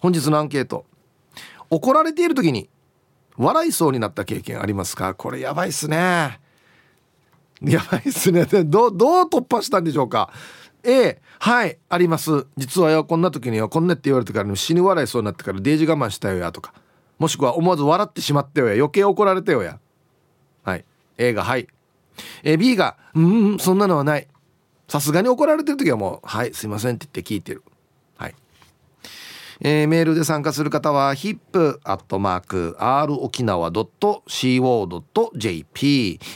本日のアンケート。怒られている時に笑いそうになった経験ありますか？これやばいっすね。やばいっすね。どどう突破したんでしょうか？A はいあります。実はよこんな時にはこんなって言われてから死に笑いそうになってからデージ我慢したよやとかもしくは思わず笑ってしまったよや余計怒られたよや。はい A がはい。え B がうんそんなのはない。さすがに怒られてる時はもう「はいすいません」って言って聞いてる。えー、メールで参加する方は hip.r 沖縄 .co.jp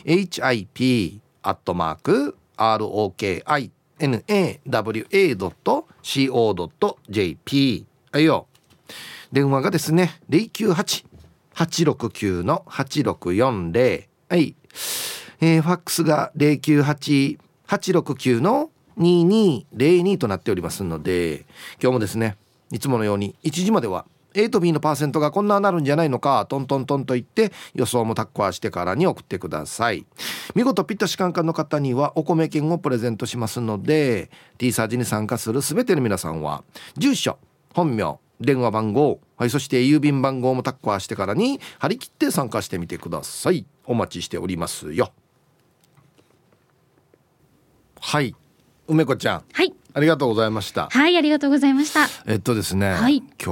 hip アットマーク ROKINAWA.co.jp はいよ。電話がですね098-869の8640はい。えー、ファックスが098-869の2202となっておりますので今日もですねいつものように1時までは A と B のパーセントがこんななるんじゃないのかトントントンと言って予想もタッコアしてからに送ってください。見事ピッタシカンカンの方にはお米券をプレゼントしますので T サージに参加する全ての皆さんは住所本名電話番号、はい、そして郵便番号もタッコアしてからに張り切って参加してみてください。お待ちしておりますよ。はい梅子ちゃん。はい。ありがとうございました。はいありがとうございました。えっとですね、はい。今日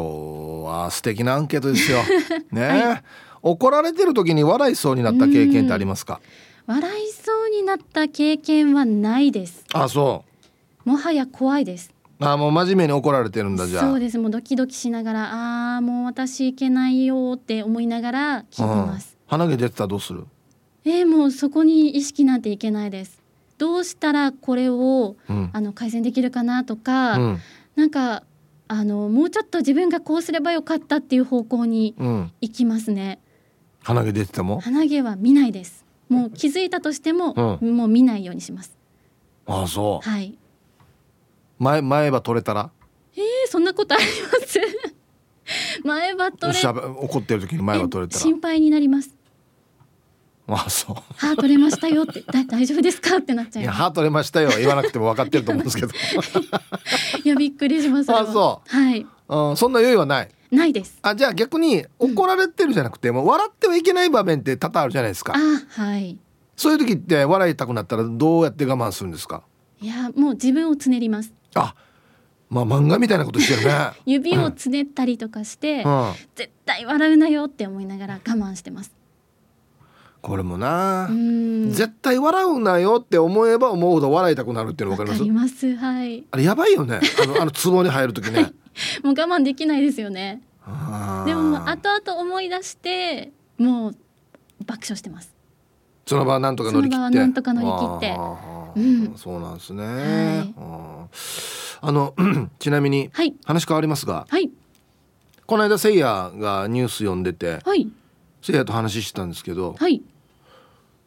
は素敵なアンケートですよ。ね、怒られてる時に笑いそうになった経験ってありますか？笑いそうになった経験はないです。あそもはや怖いです。うあもう真面目に怒られてるんだじゃあ。そうです。もうドキドキしながらあーもう私いけないよって思いながら聞いてます、うん、鼻毛出てたらどうする？えー、もうそこに意識なんていけないですどうしたらこれをうん。あの改善できるかなとか、うん。なんかあのもうちょっと自分がこうすればよかったっていう方向にうん。行きますね。鼻毛出てても？鼻毛は見ないです。もう気づいたとしても、もう見ないようにします。あそう。はい。前前歯取れたら？えー、そんなことあります？前歯取れ怒ってる時に前歯取れたら。心配になりますあそう。歯取れましたよって だ大丈夫ですかってなっちゃいやいます歯取れましたよ。言わなくても分かってると思うんですけど。いやびっくりします。あそはい。うんそんな余裕はない。ないです。あじゃあ逆に怒られてるじゃなくて、もう笑ってはいけない場面って多々あるじゃないですか。あはい。そういう時って笑いたくなったらどうやって我慢するんですか？いやもう自分をつねります。あまあ漫画みたいなことしてるね。指をつねったりとかして、うん。絶対笑うなよって思いながら我慢してますこれもな、絶対笑うなよって思えば思うほど笑いたくなるっていうの分かります？わかります。はい。あれやばいよね。あのあの壺に入る時ね。もう我慢できないですよね。でも後々思い出してもう爆笑してます。その場はなんとか乗り切って。なんとか乗り切って。あうーん。そうなんですね、い。あの ちなみにはい。話変わりますがはい。この間せいやがニュース読んでてはいせいやと話してたんですけど、はい。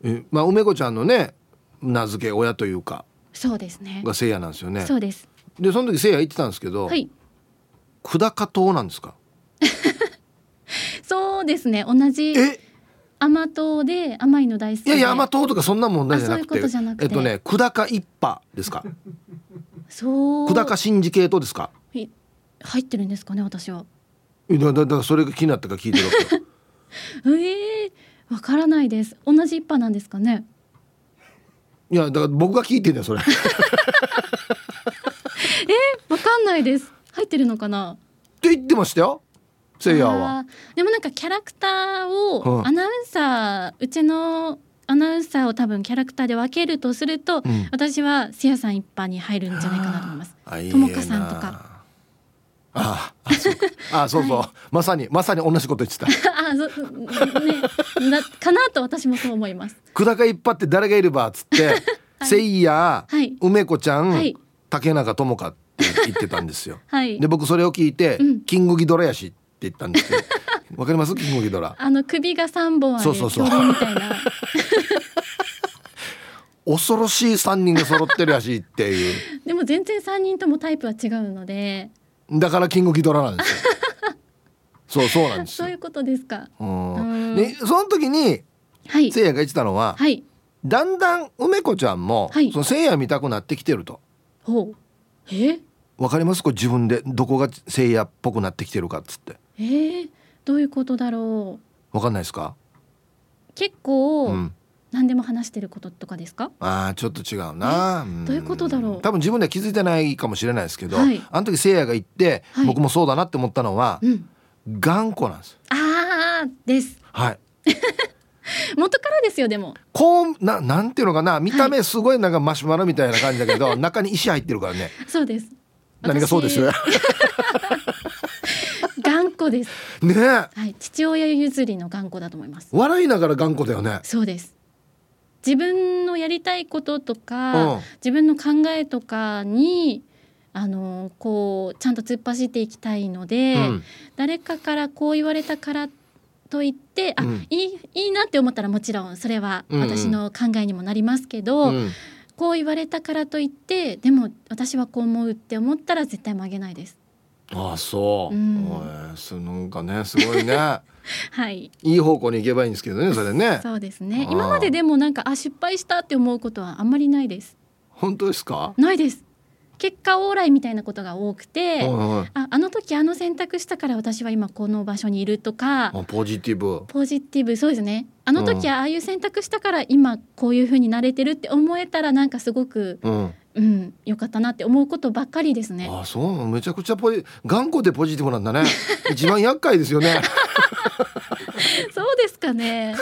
えまあ梅子ちゃんのね名付け親というかそうですね。がせいやなんですよね。そうです。でその時せいや言ってたんですけど、はい。久高島なんですか？そうですね。同じえ？甘党で甘いの大好きで。いやいや甘党とかそんな問題じゃなくて。えっとね久高一派ですか？そう。久高シンジケートですか？い入ってるんですかね私は。だだだからそれが気になったから聞いてるわけよええわからないです。同じ一派なんですかね？いやだから僕が聞いてんだよそれ。わかんないです。入ってるのかな？って言ってましたよせいやは。でもなんかキャラクターうん。をアナウンサーうちのアナウンサーを多分キャラクターで分けるとすると、うん。私はせいやさん一派に入るんじゃないかなと思います。ともかさんとかああそうか。あそうそう、まさにまさに同じこと言ってた。あそねなかなと私もそう思います。久高一派って誰がいればっつって、せいや、はい。梅子ちゃん、はい。竹中智香って言ってたんですよ。はい。で。僕それを聞いて、うん。キングギドラやしって言ったんですけど わかります？キングギドラ。あの首が三本あるそうそうそう。みたいな。恐ろしい3人が揃ってるやしっていう。でも全然三人ともタイプは違うので、だからキングギドラなんですよ。そうそうなんですよ。そういうことですか。うん。うん。でその時にはい。せいやが言ってたのは、はい。だんだん梅子ちゃんも、はい。そのせいや見たくなってきてると。ほう。え？わかります？これ自分で。どこが聖夜っぽくなってきてるかっつって。えー、どういうことだろう。わかんないですか？結構、うん何でも話してることとかですか？あーちょっと違うな。どういうことだろう？多分自分では気づいてないかもしれないですけど、はい。あの時聖夜が言って、はい。僕もそうだなって思ったのはうん。頑固なんです。あーです。はい。元からですよでも。こうななんていうのかな見た目すごいなんかマシュマロみたいな感じだけど、中に石入ってるからね。そうです。何がそうです 頑固です。ねえ。はい。父親譲りの頑固だと思います。笑いながら頑固だよね。そうです自分のやりたいこととうか、ん。自分の考えとかにあのこうちゃんと突っ走っていきたいので、うん。誰かからこう言われたからといってあ、うん。いいいいなって思ったらもちろんそれはうんうん。私の考えにもなりますけど、うん。こう言われたからといってでも私はこう思うって思ったら絶対曲げないです。ああそう、うん。おいそなんかねすごいね。はい。いい方向に行けばいいんですけどね それね。そうですね。今まででもなんかあ失敗したって思うことはあんまりないです。本当ですか、ないです。結果オーライみたいなことが多くて、はいはい。ああの時あの選択したから私は今この場所にいるとかあポジティブ。ポジティブ。そうですね。あの時ああいう選択したから今こういう風になれてるって思えたらなんかすごくうんうん良かったなって思うことばっかりですね。あそうめちゃくちゃポジ頑固でポジティブなんだね。一番厄介ですよね。そうですかね。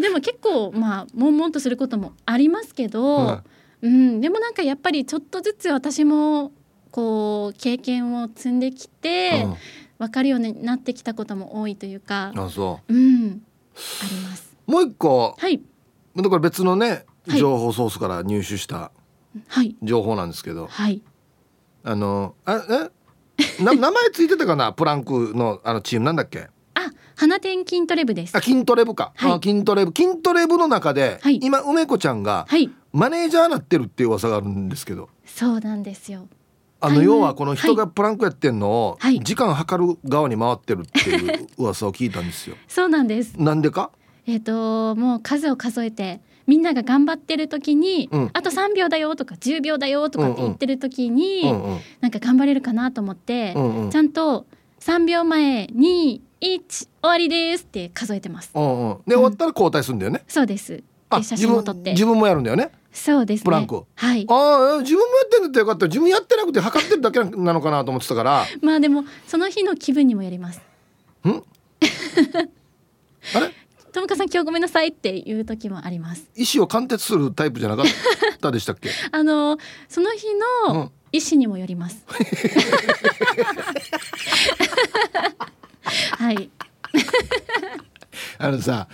でも結構まあ悶々とすることもありますけど、うん、でもなんかやっぱりちょっとずつ私もこう経験を積んできて、分かるようになってきたことも多いというかうん、あそう。んあります。うもう一個。はい。だから別のねはい。情報ソースから入手したはい情報なんですけど、はい。あのあえ？な 名前ついてたかな？プランクのあのチームなんだっけ？あ花天筋トレ部です。あ筋トレ部か、はい。あ筋トレ部。筋トレ部の中で、はい。今梅子ちゃんがはい。マネージャーなってるっていう噂があるんですけど。そうなんですよ。あの要はこの人がプランクやってんのをはい。時間計る側に回ってるっていう噂を聞いたんですよ。そうなんです。なんでか？えっ、ともう数を数えてみんなが頑張ってる時に、うん。あと3秒だよとか10秒だよとかって言ってる時に、うんうん。なんか頑張れるかなと思って、うんうん。ちゃんと3秒前に1終わりですって数えてます。うんうん。で終わったら交代するんだよね。そうです。あで写自分真も撮って。自分もやるんだよね。そうですね。プランクはい。ああ自分もやってんだったらよかった。自分やってなくて測ってるだけなのかなと思ってたから。まあでもその日の気分にもよります。あれ？ともかさん今日ごめんなさいっていう時もあります。意思を貫徹するタイプじゃなかったでしたっけ？あのその日うん。の意思にもよります、はい。あのさ、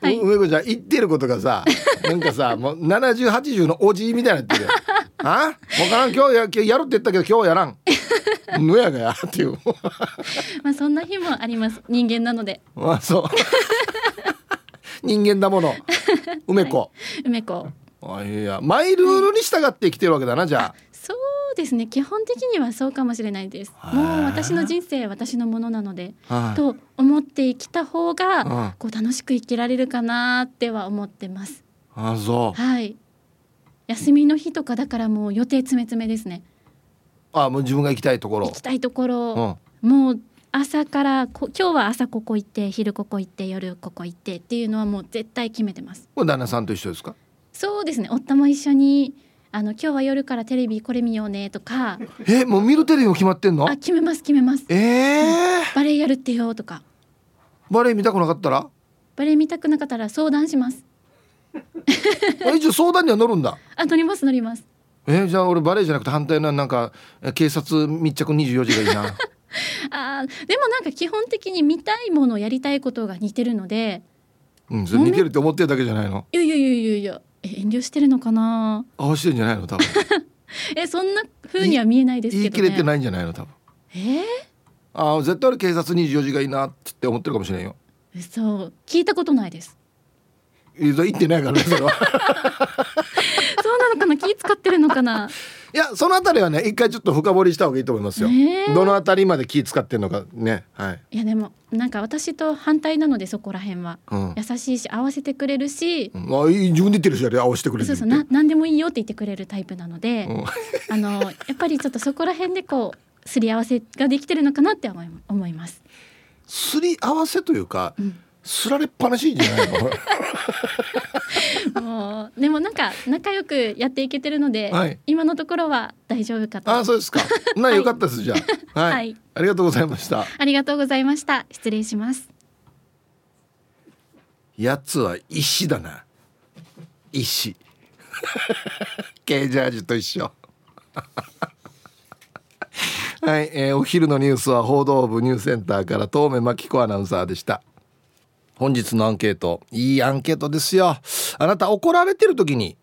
はい。う梅子ちゃん言ってることがさなんかさもう7080のおじいみたいになってるよあ？分からん。今日や今日やるって言ったけど今日やらん。ぬやがやっていう。まあそんな日もあります。人間なので。まあそう人間だもの。梅子、梅子。あいやマイルールに従って生きてるわけだなじゃそうですね。基本的にはそうかもしれないです。もう私の人生私のものなのであ、はい。と思って生きた方がうん。こう楽しく生きられるかなっては思ってます。あそう。はい。休みの日とかだからもう予定詰め詰めですね。あもう自分が行きたいところ。行きたいとこうろ、ん。もう朝からこ今日は朝ここ行って昼ここ行って夜ここ行ってっていうのはもう絶対決めてます。これ旦那さんと一緒ですか？そうですね。夫も一緒にあの今日は夜からテレビこれ見ようねとか。えもう見るテレビも決まってんの？あ決めます決めます。ええバレエやるってよとか。バレエ見たくなかったら？バレエ見たくなかったら相談します。あ一応相談には乗るんだ。あ乗ります乗ります。えーじゃあ俺バレエじゃなくて反対のなんかえ警察密着24時がいいな あーでもなんか基本的に見たいものやりたいことが似てるので。うんそれ似てるって思ってるだけじゃないの？いやいやいやいやいや。え遠慮してるのかな？合わせてんじゃないの多分。えそんな風には見えないですけどね。言い切れてないんじゃないの多分。え？ーああ絶対俺警察24時がいいなって思ってるかもしれんよ。そう聞いたことないです。言ってないからねそれは。そうなのかな？気使ってるのかな？いやそのあたりはね一回ちょっと深掘りした方がいいと思いますよ、え。ーどのあたりまで気使ってんのかね。はい、いやでもなんか私と反対なのでそこら辺は。うん。優しいし合わせてくれるし、うん。あいい自分で言ってるしあれ合わせてくれるそうそうな何でもいいよって言ってくれるタイプなので、うん。あのやっぱりちょっとそこら辺でこうすり合わせができてるのかなって思い思います。すり合わせというか、うんすられっぱなしじゃないの？もうでもなんか仲良くやっていけてるので、はい。今のところは大丈夫かと。あそうですか。なよかったです、じゃあ。はい、はい。ありがとうございました。ありがとうございました。失礼します。やつは石だな。石。ケージャージと一緒。はい、えーお昼のニュースは報道部ニュースセンターから東目真紀子アナウンサーでした本日のアンケート。いいアンケートですよ。あなた怒られてる時に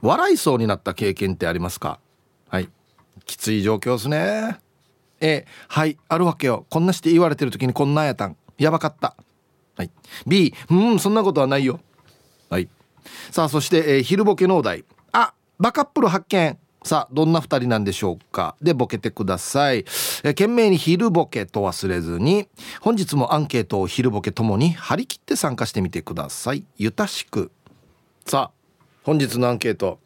笑いそうになった経験ってありますか？はい。きつい状況ですね。A はいあるわけよ。こんなして言われてる時にこんなんやたん。やばかった。はい。B うんそんなことはないよ。はい。さあそして、えー昼ボケのお題。あバカップル発見。さあどんな二人なんでしょうか？でボケてください、え懸命に昼ボケと忘れずに本日もアンケートを昼ボケともに張り切って参加してみてください。ゆたしく。さあ本日のアンケート。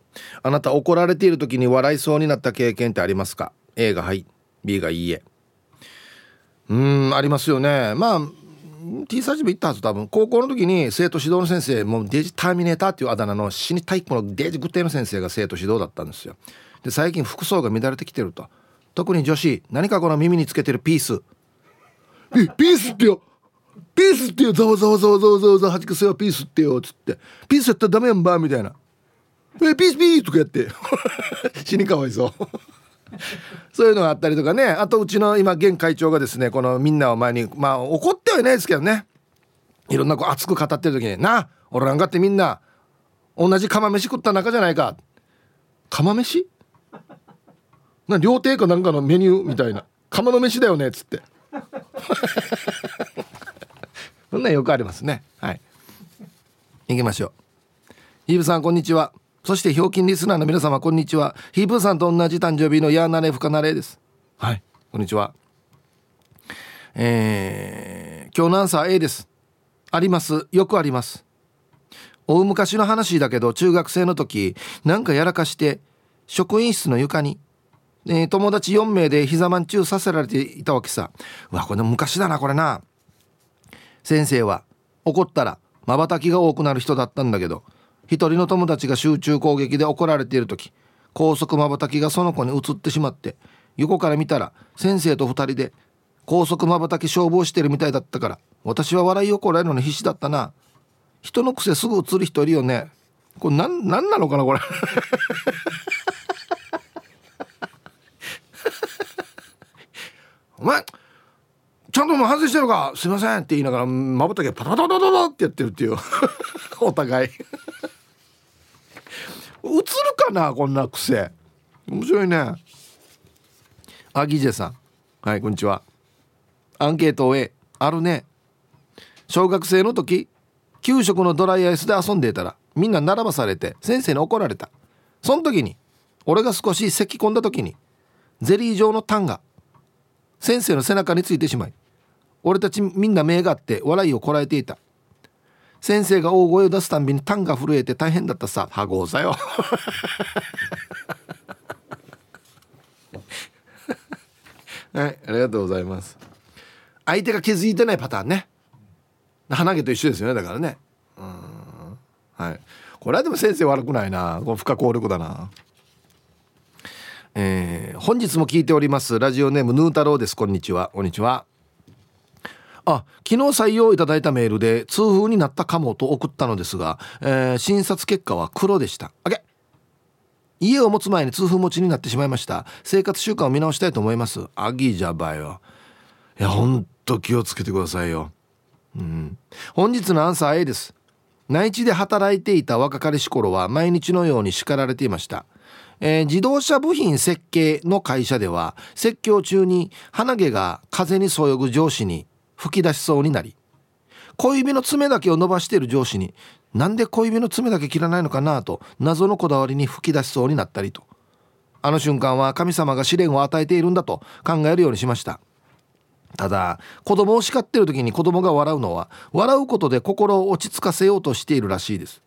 あなた怒られている時に笑いそうになった経験ってありますか？A がはい。B がいいえ。うんありますよね。まあ T サージも言ったはず多分。高校の時に生徒指導の先生もうデジターミネーターっていうあだ名の死に体育のデジグッテの先生が生徒指導だったんですよ。で最近服装が乱れてきてると。特に女子何かこの耳につけてるピース。えピースってよ。ピースってよ。ざわざわざわざわざわざはじくせよピースってよ。っつって。ピースやったらダメやんばみたいな。えピースピースとかやって。死にかわいそう。そういうのがあったりとかね。あとうちの今現会長がですねこのみんなを前にまあ怒ってはいないですけどね。いろんなこう熱く語ってる時に「な俺なんかってみんな同じ釜飯食った仲じゃないか」釜飯？な料亭かなんかのメニューみたいな。釜の飯だよねっつって。そんなよくありますね。はい。行きましょう。ヒーブさんこんにちは。そしてひょうきんリスナーの皆様こんにちは。ヒーブさんと同じ誕生日のヤーナレフカナレです。はい。こんにちは。えー、今日のアンサー A です。あります。よくあります。大昔の話だけど中学生の時なんかやらかして職員室の床に、えー友達4名で膝まんちゅうさせられていたわけさ。うわこれ昔だなこれな。先生は怒ったらまばたきが多くなる人だったんだけど一人の友達が集中攻撃で怒られている時高速まばたきがその子に移ってしまって横から見たら先生と二人で高速まばたき勝負をしてるみたいだったから私は笑いをこらえるのに必死だったな。人の癖すぐ映る人いるよね。これななんなのかなこれ。お前ちゃんともう反省してるか？すいませんって言いながらまばたがパタパタパタパタってやってるっていう。お互い。映るかなこんな癖。面白いね。あギジェさん。はいこんにちは。アンケートを A あるね。小学生の時給食のドライアイスで遊んでいたらみんな並ばされて先生に怒られた。その時に俺が少し咳き込んだ時にゼリー状のタンが先生の背中についてしまい俺たちみんな目があって笑いをこらえていた。先生が大声を出すたんびにタンが震えて大変だったさ。はごうさよ。はいありがとうございます。相手が気づいてないパターンね。鼻毛と一緒ですよねだからね。うん。はい。これはでも先生悪くないな。これ不可抗力だな。えー本日も聞いております。ラジオネームヌー太郎です。こんにちは。こんにちは。あ昨日採用いただいたメールで痛風になったかもと送ったのですが、えー診察結果は黒でした。あげ家を持つ前に痛風持ちになってしまいました。生活習慣を見直したいと思います。アギじゃばよ。いやほんと気をつけてくださいよ。うん。本日のアンサー A です。内地で働いていた若かりし頃は毎日のように叱られていました、えー自動車部品設計の会社では説教中に鼻毛が風にそよぐ上司に吹き出しそうになり小指の爪だけを伸ばしている上司になんで小指の爪だけ切らないのかなと謎のこだわりに吹き出しそうになったりと。あの瞬間は神様が試練を与えているんだと考えるようにしました。ただ子供を叱ってる時に子供が笑うのは笑うことで心を落ち着かせようとしているらしいです。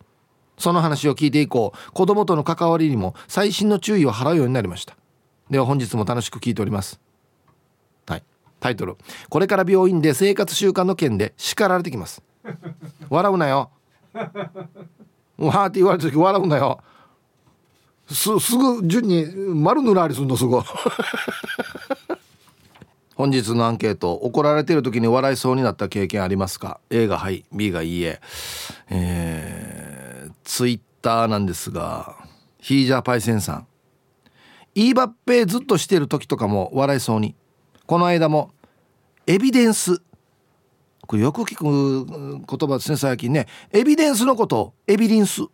その話を聞いて以降子供との関わりにも細心の注意を払うようになりました。では本日も楽しく聞いております。はい。タイトル。これから病院で生活習慣の件で叱られてきます。笑うなよ。わーって言われた時笑うなよ。すすぐ順に丸塗られすんのすごい。本日のアンケート怒られてる時に笑いそうになった経験ありますか？A がはい B がいいえ。えー、ツイッターなんですがヒージャーパイセンさん。イーバッペずっとしてる時とかも笑いそうに。この間もエビデンス。これよく聞く言葉ですね最近ね。エビデンスのことをエビリンスっ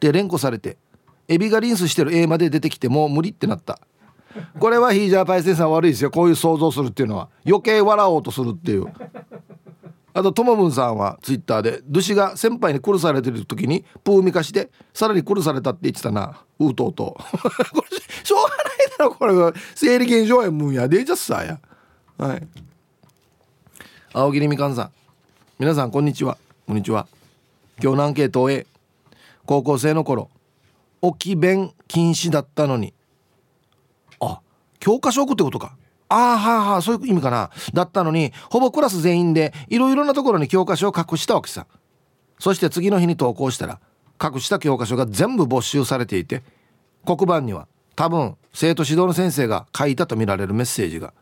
て連呼されてエビがリンスしてる A まで出てきてもう無理ってなった。これはヒージャーパイセンさん悪いですよ。こういう想像するっていうのは。余計笑おうとするっていう。あとともぶんさんはツイッターで「ドゥシが先輩に殺されてる時にプーミカしてさらに殺されたって言ってたな。うとうと これしょうがないだろこれ。が生理現象やもんや。でじゃっさや。はい。青桐みかんさん。皆さんこんにちは。こんにちは。今日のアンケート A 高校生の頃置き弁禁止だったのに。あ教科書置くってことか。ああはあはあそういう意味かな。だったのにほぼクラス全員でいろいろなところに教科書を隠したわけさ。そして次の日に投稿したら隠した教科書が全部没収されていて黒板には多分生徒指導の先生が書いたとみられるメッセージが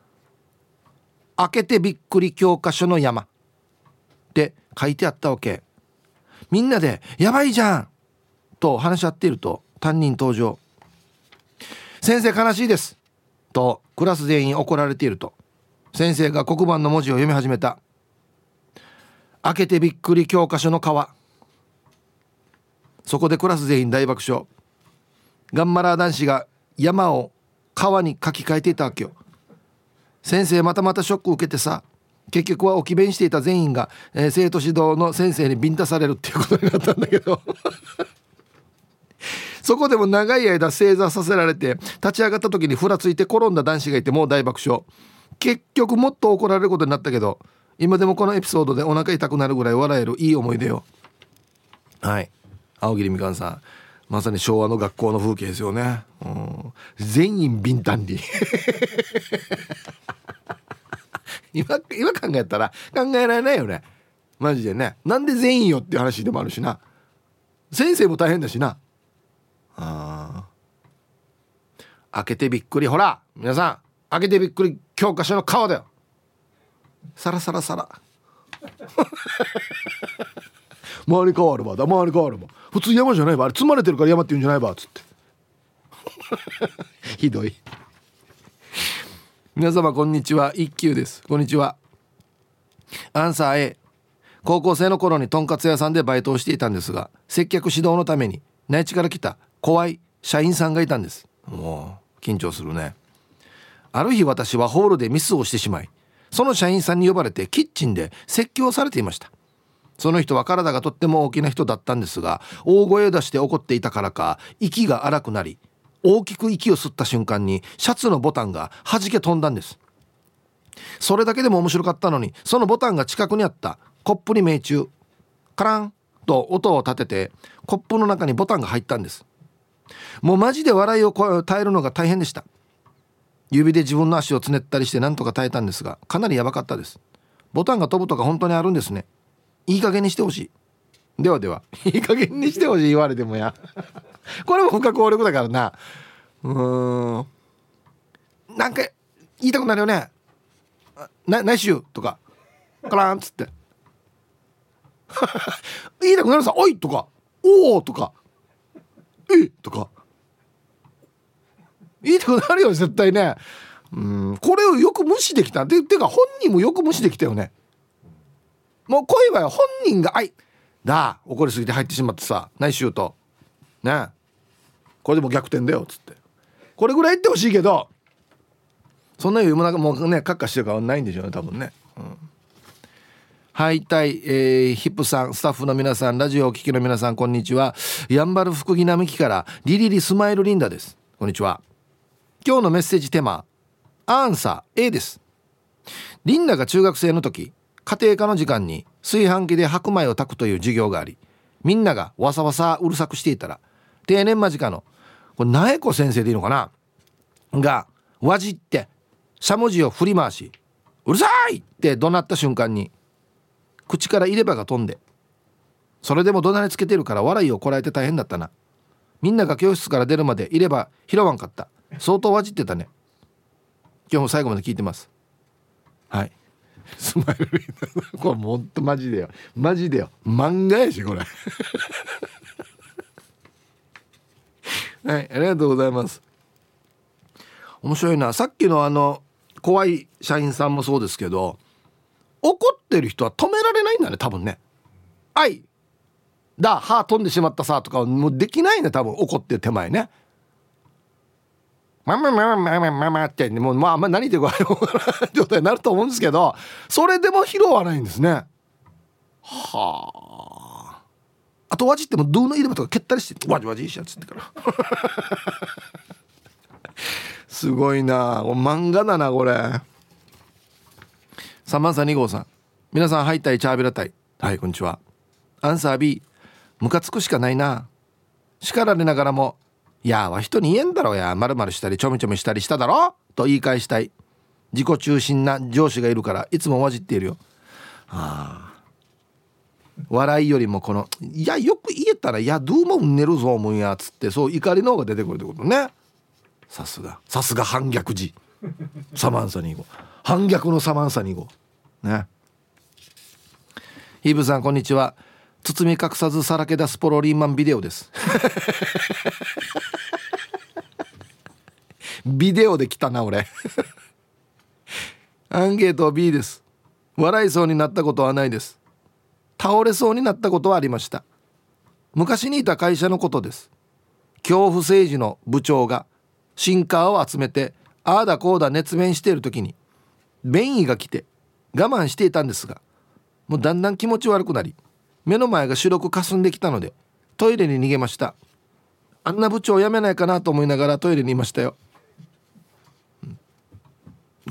「開けてびっくり教科書の山」って書いてあったわけ。みんなで「やばいじゃん!」と話し合っていると担任登場「先生悲しいです」とクラス全員怒られていると。先生が黒板の文字を読み始めた「開けてびっくり教科書の皮」そこでクラス全員大爆笑。ガンマラー男子が山を川に書き換えていたわけよ。先生またまたショック受けてさ結局は置き弁していた全員が、えー、生徒指導の先生にビンタされるっていうことになったんだけど。そこでも長い間正座させられて立ち上がった時にふらついて転んだ男子がいてもう大爆笑。結局もっと怒られることになったけど今でもこのエピソードでお腹痛くなるぐらい笑えるいい思い出よ。はい。青桐みかんさん。まさに昭和の学校の風景ですよね、うん、全員ビンタンリ 今今考えたら考えられないよね。マジでね。なんで全員よっていう話でもあるしな。先生も大変だしなあ開けてびっくり。ほら皆さん開けてびっくり教科書の顔だよ。サラサラサラ。周り変わるわだ。周り変わるわ。普通山じゃないわ。あれ積まれてるから山って言うんじゃないわ。っつって。ひどい。皆様こんにちは。一休です。こんにちは。アンサー A 高校生の頃にとんかつ屋さんでバイトをしていたんですが接客指導のために内地から来た怖い社員さんがいたんです。もう緊張するね。ある日私はホールでミスをしてしまいその社員さんに呼ばれてキッチンで説教されていました。その人は体がとっても大きな人だったんですが大声を出して怒っていたからか息が荒くなり大きく息を吸った瞬間にシャツのボタンが弾け飛んだんです。それだけでも面白かったのにそのボタンが近くにあったコップに命中カランと音を立ててコップの中にボタンが入ったんです。もうマジで笑いを耐えるのが大変でした。指で自分の足をつねったりして何とか耐えたんですがかなりやばかったです。ボタンが飛ぶとか本当にあるんですね。いい加減にしてほしい。ではでは。いい加減にしてほしい言われてもや。これも不可抗力だからな。うーん。なんか言いたくなるよね。な内緒とか。カランっつって。言いたくなるさ「おい!」とか「おお!」とか「えとか。言いたくなるよ絶対ね。うん。これをよく無視できた。ててか本人もよく無視できたよね。もう恋は本人が「あい。だ。怒りすぎて入ってしまってさ。内緒と。ね。これでも逆転だよ」っつって。これぐらい言ってほしいけどそんな余裕もなんかもうねカッカしてるからないんでしょうね多分ね。うん。はいたい、えー、ヒップさんスタッフの皆さんラジオを聴きの皆さんこんにちは。やんばる福木並木からリリリスマイルリンダです。こんにちは。今日のメッセージテーマアンサー A です。リンダが中学生の時家庭科の時間に炊飯器で白米を炊くという授業がありみんながわさわさうるさくしていたら定年間近のこれ苗子先生でいいのかな？がわじってしゃもじを振り回し「うるさい!」って怒鳴った瞬間に口から入れ歯が飛んでそれでも怒鳴りつけてるから笑いをこらえて大変だったな。みんなが教室から出るまでいれば拾わんかった。相当わじってたね。今日も最後まで聞いてます。はい。スマイルこれもっとマジでよ。マジでよ。漫画やしこれ。はいありがとうございます。面白いな。さっきのあの怖い社員さんもそうですけど怒ってる人は止められないんだね多分ね「はい。だ。歯飛んでしまったさ」とかもうできないね多分。怒ってる手前ねまあまあまあまあってもうまあまあ何言ってるか状態になると思うんですけどそれでも拾わないんですねはあ後じってもどうの入れ歯とか蹴ったりしてわじわじいしやつってからすごいな漫画だなこれ3番さん2号さん皆さんハイタイチャービラタイはいこんにちはアンサー B ムカつくしかないな叱られながらもいやは人に言えんだろうや。まるまるしたりちょめちょめしたりしただろ」と言い返したい。自己中心な上司がいるからいつも混じっているよ。はあ笑いよりもこの「いやよく言えたらいやどうもうんねるぞ思うんや」つってそう怒りの方が出てくるってことね。さすが。さすが反逆時サマンサ2号反逆のサマンサ2号ね。ヒーブさんこんにちは。包み隠さずさらけ出すポロリーマンビデオです。ビデオで来たな俺。アンケート B です。笑いそうになったことはないです。倒れそうになったことはありました。昔にいた会社のことです。恐怖政治の部長がシンカーを集めてああだこうだ熱弁している時に便意が来て我慢していたんですがもうだんだん気持ち悪くなり目の前が白く霞んできたのでトイレに逃げました。あんな部長辞めないかなと思いながらトイレにいましたよ、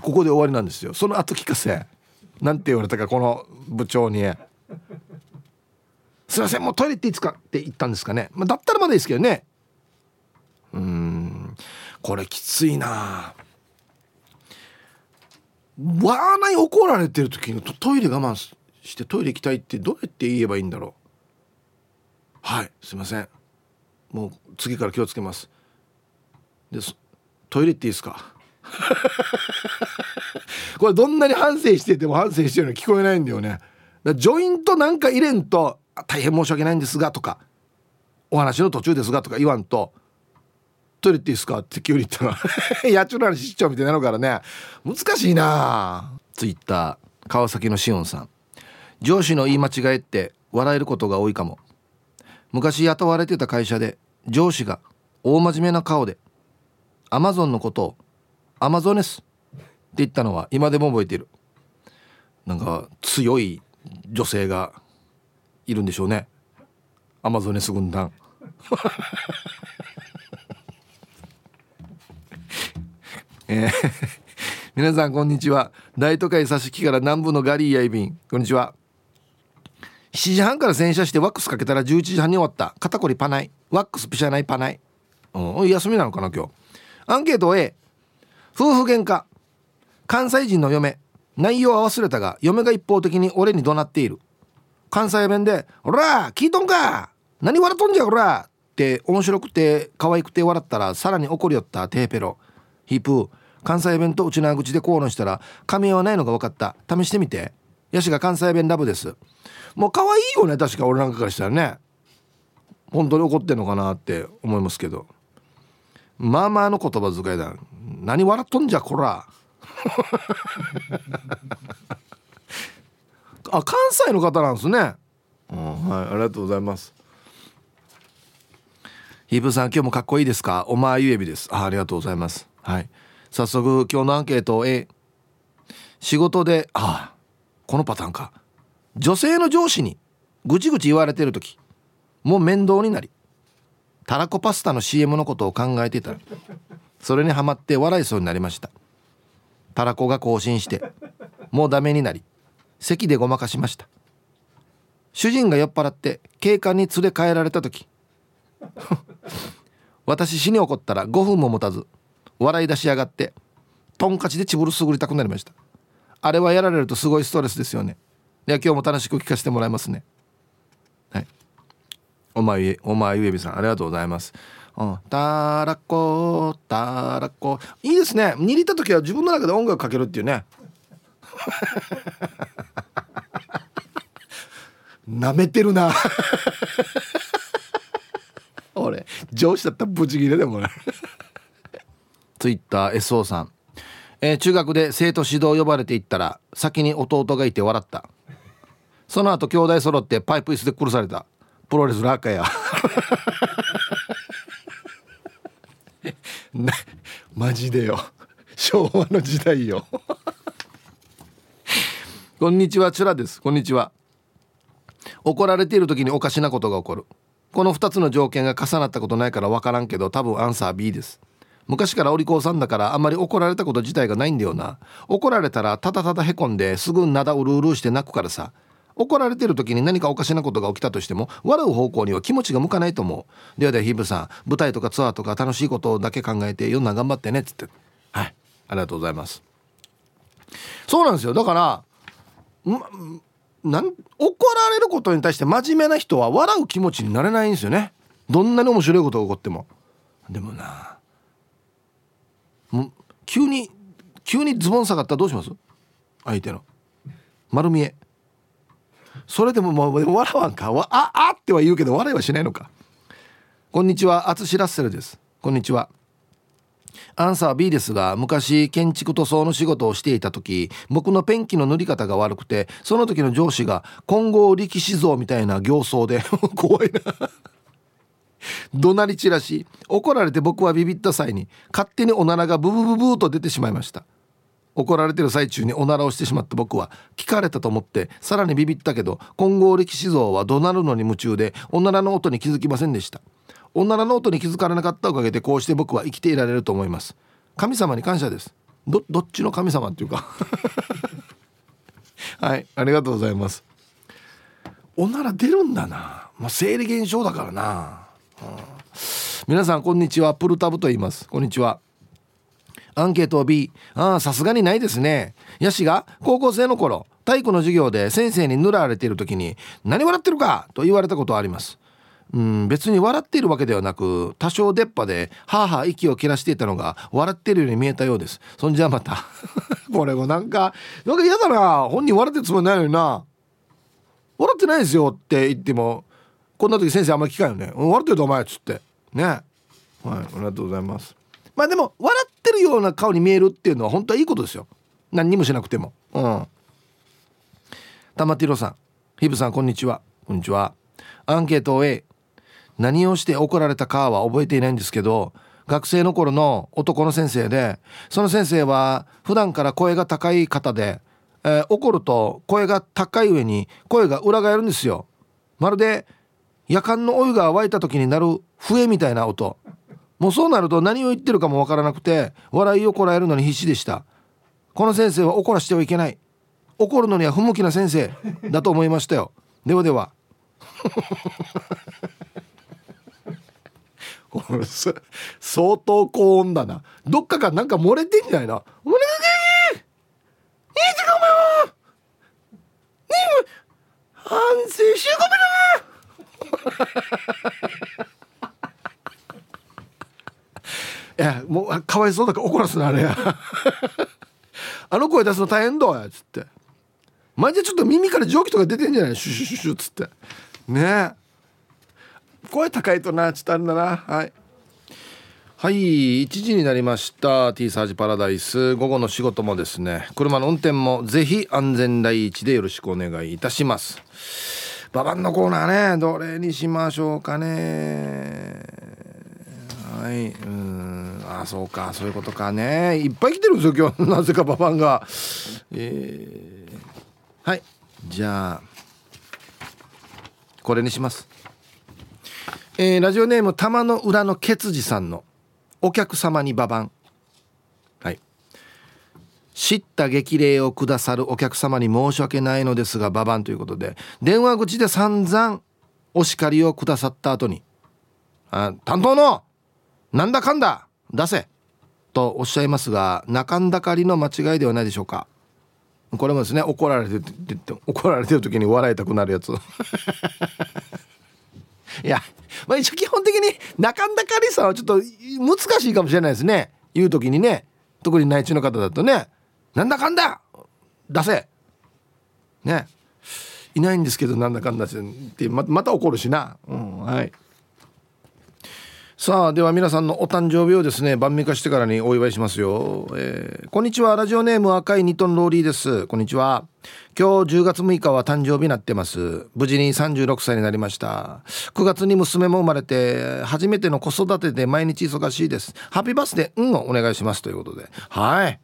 ここで終わりなんですよ。その後聞かせ。なんて言われたかこの部長に「すいませんもうトイレっていいですか?」って言ったんですかね、まあ、だったらまだいいですけどね。うん。これきついな。わーない怒られてる時にトイレ我慢してトイレ行きたいってどうやって言えばいいんだろう？はいすいません。もう次から気をつけます。でトイレっていいですか？これどんなに反省してても反省してるの聞こえないんだよね。だジョイントなんか入れんと「大変申し訳ないんですが」とか「お話の途中ですが」とか言わんと「トイレっていいですか?」って急に言ったら 野鳥の話市長みたいになるからね。難しいな。ツイッター川崎のしおんさん。上司の言い間違えって笑えることが多いかも。昔雇われてた会社で上司が大真面目な顔でアマゾンのことをアマゾネスって言ったのは今でも覚えている。なんか強い女性がいるんでしょうね。アマゾネス軍団。えー、皆さんこんにちは。大都会佐敷から南部のガリーヤイビンこんにちは。7時半から洗車してワックスかけたら11時半に終わった。肩こりパナイワックスピシャないパナイうん休みなのかな今日。アンケート A 夫婦喧嘩。関西人の嫁。内容は忘れたが嫁が一方的に俺に怒鳴っている。関西弁で「ほら聞いとんか。何笑っとんじゃほら!」って面白くて可愛くて笑ったらさらに怒りよった。テーペロ。ヒープー。関西弁と内縄口で口論したら噛み合わないのが分かった。試してみて。ヤシが関西弁ラブです。もう可愛いよね確か俺なんかからしたらね。本当に怒ってんのかなって思いますけど。まあまあの言葉遣いだ。何笑っとんじゃこら。あ関西の方なんですね、うん、はいありがとうございます。ヒープさん今日もかっこいいですか？おまゆえびです。あありがとうございます。はい。早速今日のアンケート A 仕事でああこのパターンか女性の上司にぐちぐち言われてる時もう面倒になりたらこパスタの CM のことを考えていたらそれにはまって笑いそうになりました。たらこが更新してもうダメになり席でごまかしました。主人が酔っ払って警官に連れ帰られた時私死に怒ったら5分も持たず笑い出しやがってトンカチでチブルすぐりたくなりました。あれはやられるとすごいストレスですよね。いや今日も楽しく聞かせてもらいますね。はい。お前お前ゆえびさんありがとうございます。うん。たらこたらこ。いいですね。握った時は自分の中で音楽かけるっていうね。なめてるな。俺上司だったらブチギレでもねツイッター SO さん、えー、中学で生徒指導呼ばれていったら先に弟がいて笑った。その後兄弟揃ってパイプ椅子で殺された。プロレスラーかや。なマジでよ。昭和の時代よ。こんにちはチュラです。こんにちは。怒られている時におかしなことが起こる。この2つの条件が重なったことないから分からんけど多分アンサー B です。昔からお利口さんだからあんまり怒られたこと自体がないんだよな。怒られたらただただへこんですぐなだうるうるして泣くからさ。怒られてる時に何かおかしなことが起きたとしても笑う方向には気持ちが向かないと思う。ではではヒブさん舞台とかツアーとか楽しいことだけ考えて世の中頑張ってねっつって。はい。ありがとうございます。そうなんですよ。だからなん怒られることに対して真面目な人は笑う気持ちになれないんですよね。どんなに面白いことが起こっても。でもなも急に急にズボン下がったらどうします？相手の。丸見え。それでももう笑わんか？わああっては言うけど笑いはしないのか？こんにちは淳ラッセルです。こんにちは。アンサー B ですが昔建築塗装の仕事をしていた時僕のペンキの塗り方が悪くてその時の上司が混合力士像みたいな形相で 怖いな。怒鳴り散らし怒られて僕はビビった際に勝手におならがブブブブーと出てしまいました。怒られてる最中におならをしてしまった僕は聞かれたと思ってさらにビビったけど混合力士像は怒鳴るのに夢中でおならの音に気づきませんでした。おならの音に気づかれなかったおかげでこうして僕は生きていられると思います。神様に感謝です。どどっちの神様っていうか。はいありがとうございます。おなら出るんだな。まあ生理現象だからな、うん、皆さんこんにちは。プルタブと言います。こんにちは。アンケート B ああさすがにないですね。ヤシが高校生の頃体育の授業で先生に塗られている時に「何笑ってるか!」と言われたことはあります。うん別に笑っているわけではなく多少出っ歯ではあはあ息を切らしていたのが笑ってるように見えたようです。そんじゃまた。これもなんかなんか嫌だな。本人笑ってるつもりないのにな。笑ってないですよって言ってもこんな時先生あんまり聞かんよね。笑ってるとお前っつって。ね。はいありがとうございます。まあでも笑ってるような顔に見えるっていうのは本当はいいことですよ。何にもしなくても。うん。玉ティロさん。ヒブさんこんにちは。こんにちは。アンケートを A 何をして怒られたかは覚えていないんですけど学生の頃の男の先生でその先生は普段から声が高い方で、えー、怒ると声が高い上に声が裏返るんですよ。まるで夜間のお湯が沸いた時になる笛みたいな音。もうそうなると何を言ってるかもわからなくて笑いをこらえるのに必死でした。この先生は怒らしてはいけない。怒るのには不向きな先生だと思いましたよ。ではでは。相当高温だな。どっかからなんか漏れてんじゃないの？漏れていい時間お前は！反省しごめな！いやもうかわいそうだから怒らすなあれや。あの声出すの大変だやつって。マジでちょっと耳から蒸気とか出てんじゃない？シュシュシュシュっつって。ね。え声高いとなちょっとあるんだな。はい。はい1時になりました。T サージパラダイス。午後の仕事もですね。車の運転もぜひ安全第一でよろしくお願いいたします。ババンのコーナーねどれにしましょうかね。はい。うん。あそうか。そういうことかね。いっぱい来てるんですよ今日。なぜかババンが。えー、はい。じゃあこれにします。えー、ラジオネーム玉の裏のケツジさんのお客様にババン。はい。知った激励をくださるお客様に申し訳ないのですがババンということで電話口で散々お叱りをくださった後に「あ担当のなんだかんだ出せ!」とおっしゃいますが中んだかりの間違いではないでしょうか。これもですね怒られて怒られてる時に笑いたくなるやつ。いや、まあ、一応基本的に中んだかりさんはちょっと難しいかもしれないですね。言う時にね。特に内地の方だとね。なんだかんだ出せ。ね。いないんですけどなんだかんだってままた怒るしな、うん、はい。さあでは皆さんのお誕生日をですね晩味化してからにお祝いしますよ、えー、こんにちは。ラジオネーム赤いニトンローリーです。こんにちは。今日10月6日は誕生日になってます。無事に36歳になりました。9月に娘も生まれて初めての子育てで毎日忙しいです。ハッピーバースデーうんをお願いします。ということで。はい。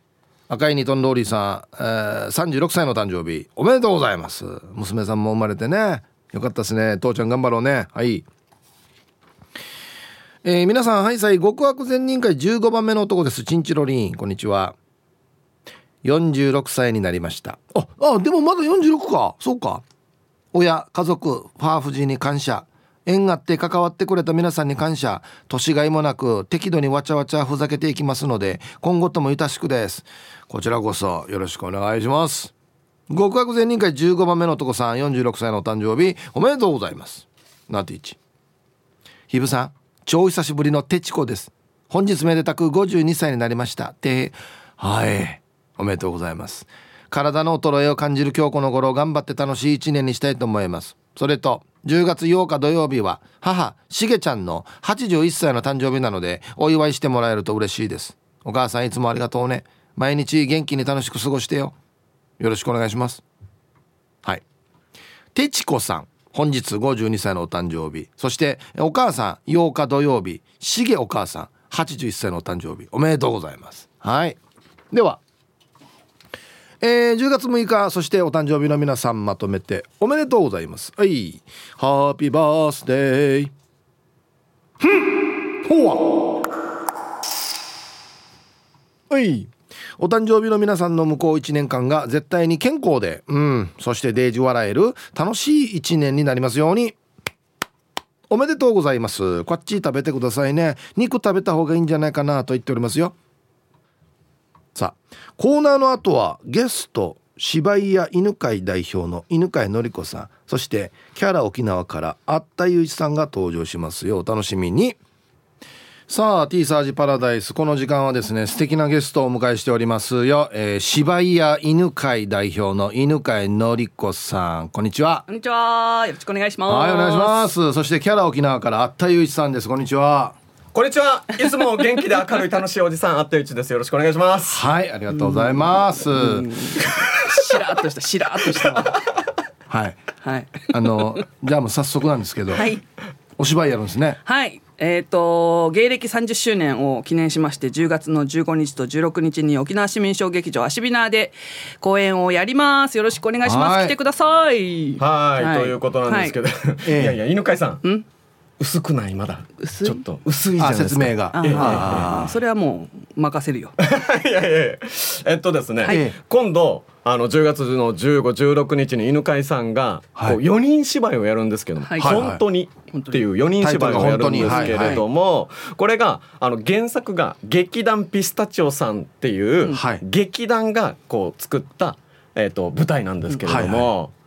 赤いニトンローリーさん、えー、36歳の誕生日おめでとうございます。娘さんも生まれてね。よかったですね。父ちゃん頑張ろうね。はい。えー、皆さんはいさい極悪善人会15番目の男です。チンチロリンこんにちは。46歳になりました。ああでもまだ46か。そうか。親家族ファーフジーに感謝。縁があって関わってくれた皆さんに感謝。年がいもなく適度にわちゃわちゃふざけていきますので今後ともいたしくです。こちらこそよろしくお願いします。極悪善人会15番目の男さん46歳のお誕生日おめでとうございます。ナティチひぶさん超久しぶりのテチコです。本日めでたく52歳になりました。てはい。おめでとうございます。体の衰えを感じる今日この頃頑張って楽しい一年にしたいと思います。それと10月8日土曜日は母しげちゃんの81歳の誕生日なのでお祝いしてもらえると嬉しいです。お母さんいつもありがとうね。毎日元気に楽しく過ごしてよ。よろしくお願いします。はい。てちこさん。本日52歳のお誕生日そしてお母さん8日土曜日しげお母さん81歳のお誕生日おめでとうございます。はい。ではえー、10月6日そしてお誕生日の皆さんまとめておめでとうございます。はい。ハッピーバースデーふんほわはい。お誕生日の皆さんの向こう1年間が絶対に健康で、うん、そしてデージ笑える楽しい1年になりますように。おめでとうございます。こっち食べてくださいね。肉食べた方がいいんじゃないかなと言っておりますよ。さあ、コーナーの後はゲスト、芝居や犬飼代表の犬飼のり子さん、そしてキャラ沖縄からあったゆういちさんが登場しますよ。お楽しみに。さあ T サージパラダイス。この時間はですね素敵なゲストをお迎えしておりますよ、えー、芝居屋犬飼代表の犬飼のりこさん。こんにちは。こんにちは。よろしくお願いします。はいお願いします。そしてキャラ沖縄からあったゆういちさんです。こんにちは。こんにちは。いつも元気で明るい楽しいおじさんあったゆうちです。よろしくお願いします。はいありがとうございます。しらっとしたしらっとした。はい。はい。あのじゃあもう早速なんですけど、はい、お芝居やるんですね。はい。えーと、芸歴30周年を記念しまして10月の15日と16日に沖縄市民小劇場アシビナーで公演をやります。よろしくお願いします。来てください。はい。ということなんですけど、はい、いやいや犬飼さん？薄くない？まだ。ちょっと薄いじゃない説明が、ええ。それはもう任せるよ。いやいやえっとですね、はい、今度あの10月の1516日に犬飼さんがこう4人芝居をやるんですけども、はい、本当にっていう4人芝居をやるんですけれども、これがあの原作が劇団ピスタチオさんっていう劇団がこう作った、えー、と舞台なんですけれども。はい、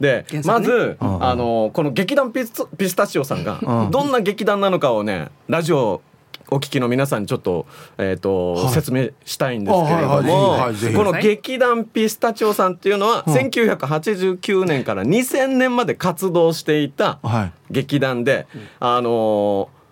で、ね、まず、あのこの劇団ピスピスタチオさんがどんな劇団なのかをねラジオお聞きの皆さんにちょっと,、えーと、はい、説明したいんですけれども、この劇団ピスタチオさんっていうのは、1989年から2000年まで活動していた劇団で、あのー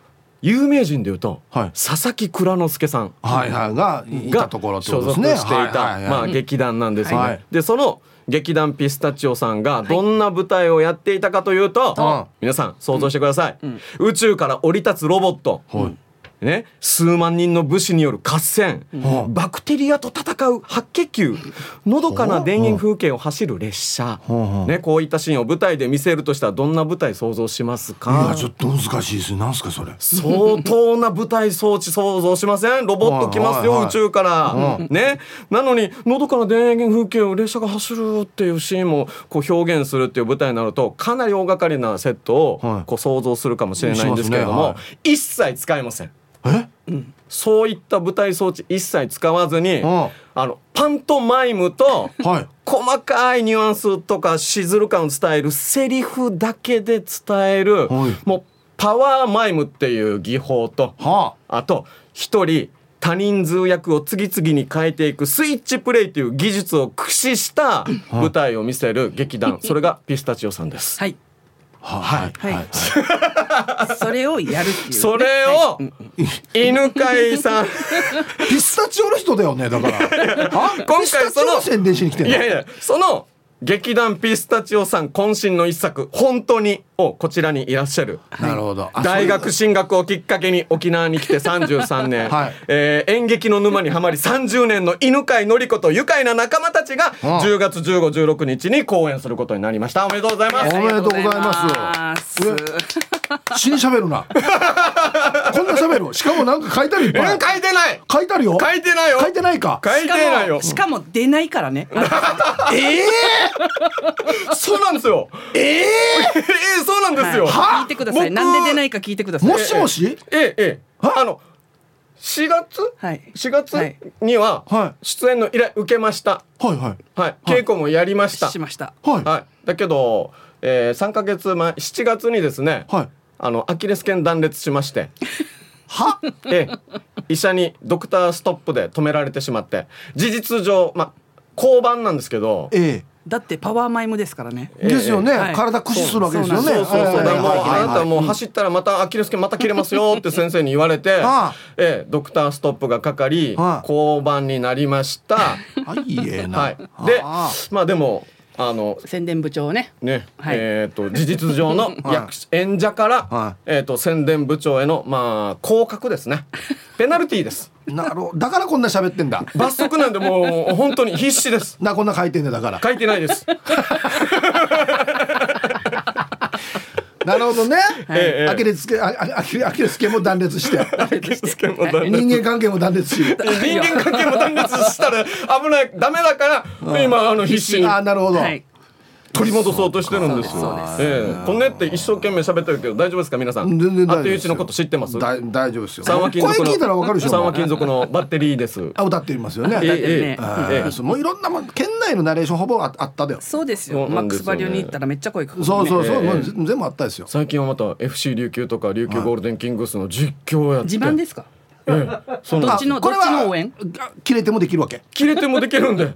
有名人でいうと、はい、佐々木蔵之介さん、はいはい、がいたところ所属していた、まあ、劇団なんですよね。はい、でその劇団ピスタチオさんがどんな舞台をやっていたかというと、はい、皆さん想像してください、うん、宇宙から降り立つロボット、はいね、数万人の武士による合戦、バクテリアと戦う白血球。のどかな田園風景を走る列車、ね、こういったシーンを舞台で見せるとしたらどんな舞台想像しますか？いやちょっと難しいですなんすかそれ。相当な舞台装置想像しません？ロボット来ますよ、宇宙から、ね。なのにのどかな田園風景を列車が走るっていうシーンもこう表現するっていう舞台になるとかなり大掛かりなセットをこう想像するかもしれないんですけれども、一切使えません。え、うん、そういった舞台装置一切使わずに、あのパントマイムと、はい、細かいニュアンスとかしずる感を伝えるセリフだけで伝える、はい、もうパワーマイムっていう技法と、はあ、あと一人多人数役を次々に変えていくスイッチプレイという技術を駆使した舞台を見せる劇団、それがピスタチオさんです。はい。はい、はい、それをやるっていう、ね、それを、犬飼さん。ピスタチオの人だよねだから。今回その宣伝しに来ていやいやその劇団ピスタチオさん渾身の一作「本当に」をこちらにいらっしゃるなるほど。大学進学をきっかけに沖縄に来て33年、はい。えー、演劇の沼にはまり30年の犬飼のり子と愉快な仲間たちが10月1516日に公演することになりました。おめでとうございます。おめでとうございます。死に喋るな。こんな喋る。しかもなんか書いてあるいっぱい。書いてない。書いてあるよ。書いてないよ。書いてないか。書いてないよ。しかも出ないからね。え えー、そうなんですよ。ええー、えー、そうなんですよ、はい、聞いてください。なんで出ないか聞いてください。もしもし？ええええ。あの4月、はい、4月には出演の依頼受けました。はいはい。はい。稽古もやりました。しました。はい。はい。だけど、えー、3か月前7月にですね、はい、あのアキレス腱断裂しまして。は？え医者にドクターストップで止められてしまって。事実上まあ交番なんですけど、ええ、だってパワーマイムですからね。ですよね、はい、体駆使するわけですよね。そうそうそう。だもうあなたもう走ったらまたアキレス腱また切れますよって先生に言われて、えドクターストップがかかり、交番になりました。はい、えな。はい。で、まあでも。あの宣伝部長ね。ね、はい、えっ、ー、と事実上の 役演者から、はい、えっ、ー、と宣伝部長へのまあ降格ですね。ペナルティーです。なるだからこんな喋ってんだ。罰則なんでもう本当に必死です。なこんな書いてんだだから。書いてないです。なるほどね。ええ、アキレス腱、アキレス腱も断裂して。人間関係も断裂し。人間関係も断裂したら危ない、ダメだから、今あの必死に。あ、なるほど。取り戻そうとしてるんですよ。ええ、こんねって一生懸命喋ってるけど大丈夫ですか？皆さん。全然大丈夫。うちのこと知ってます？大丈夫ですよ。三和金属の。聞いたらわかるでしょ。三和金属のバッテリーです。あ歌っていますよね。ええええ。もういろんなも県内のナレーションほぼあっただよ。そうですよ。マックスバリューに行ったらめっちゃ声かかそうそうそう。もう全部あったですよ。最近はまた FC 琉球とか琉球ゴールデンキングスの実況やって。自慢ですか？ええ、そのどっちのどっちの応援？切れてもできるわけ切れてもできるんで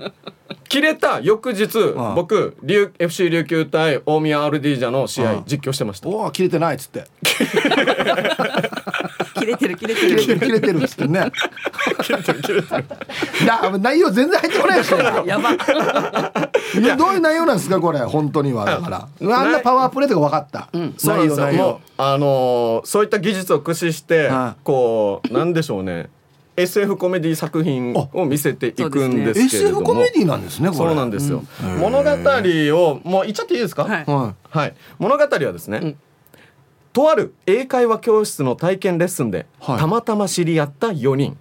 切れた翌日僕琉 FC 琉球対大宮アルディージャの試合実況してました。おお切れてないっつって。切れてる切れてる。切れてる切れてるっつってね。切れてる切れてる。内容全然入ってこないし やば。いやどういう内容なんですかこれ本当には。だから。あんなパワープレイとか分かった、うん、内容内容。あのー、そういった技術を駆使して、こうなんでしょうね SF コメディ作品を見せていくんですけれども、ね、SF コメディなんですねそうなんですよ、うん、物語をもう言っちゃっていいですか？はい、はい、物語はですね、うん、とある英会話教室の体験レッスンで、はい、たまたま知り合った4人。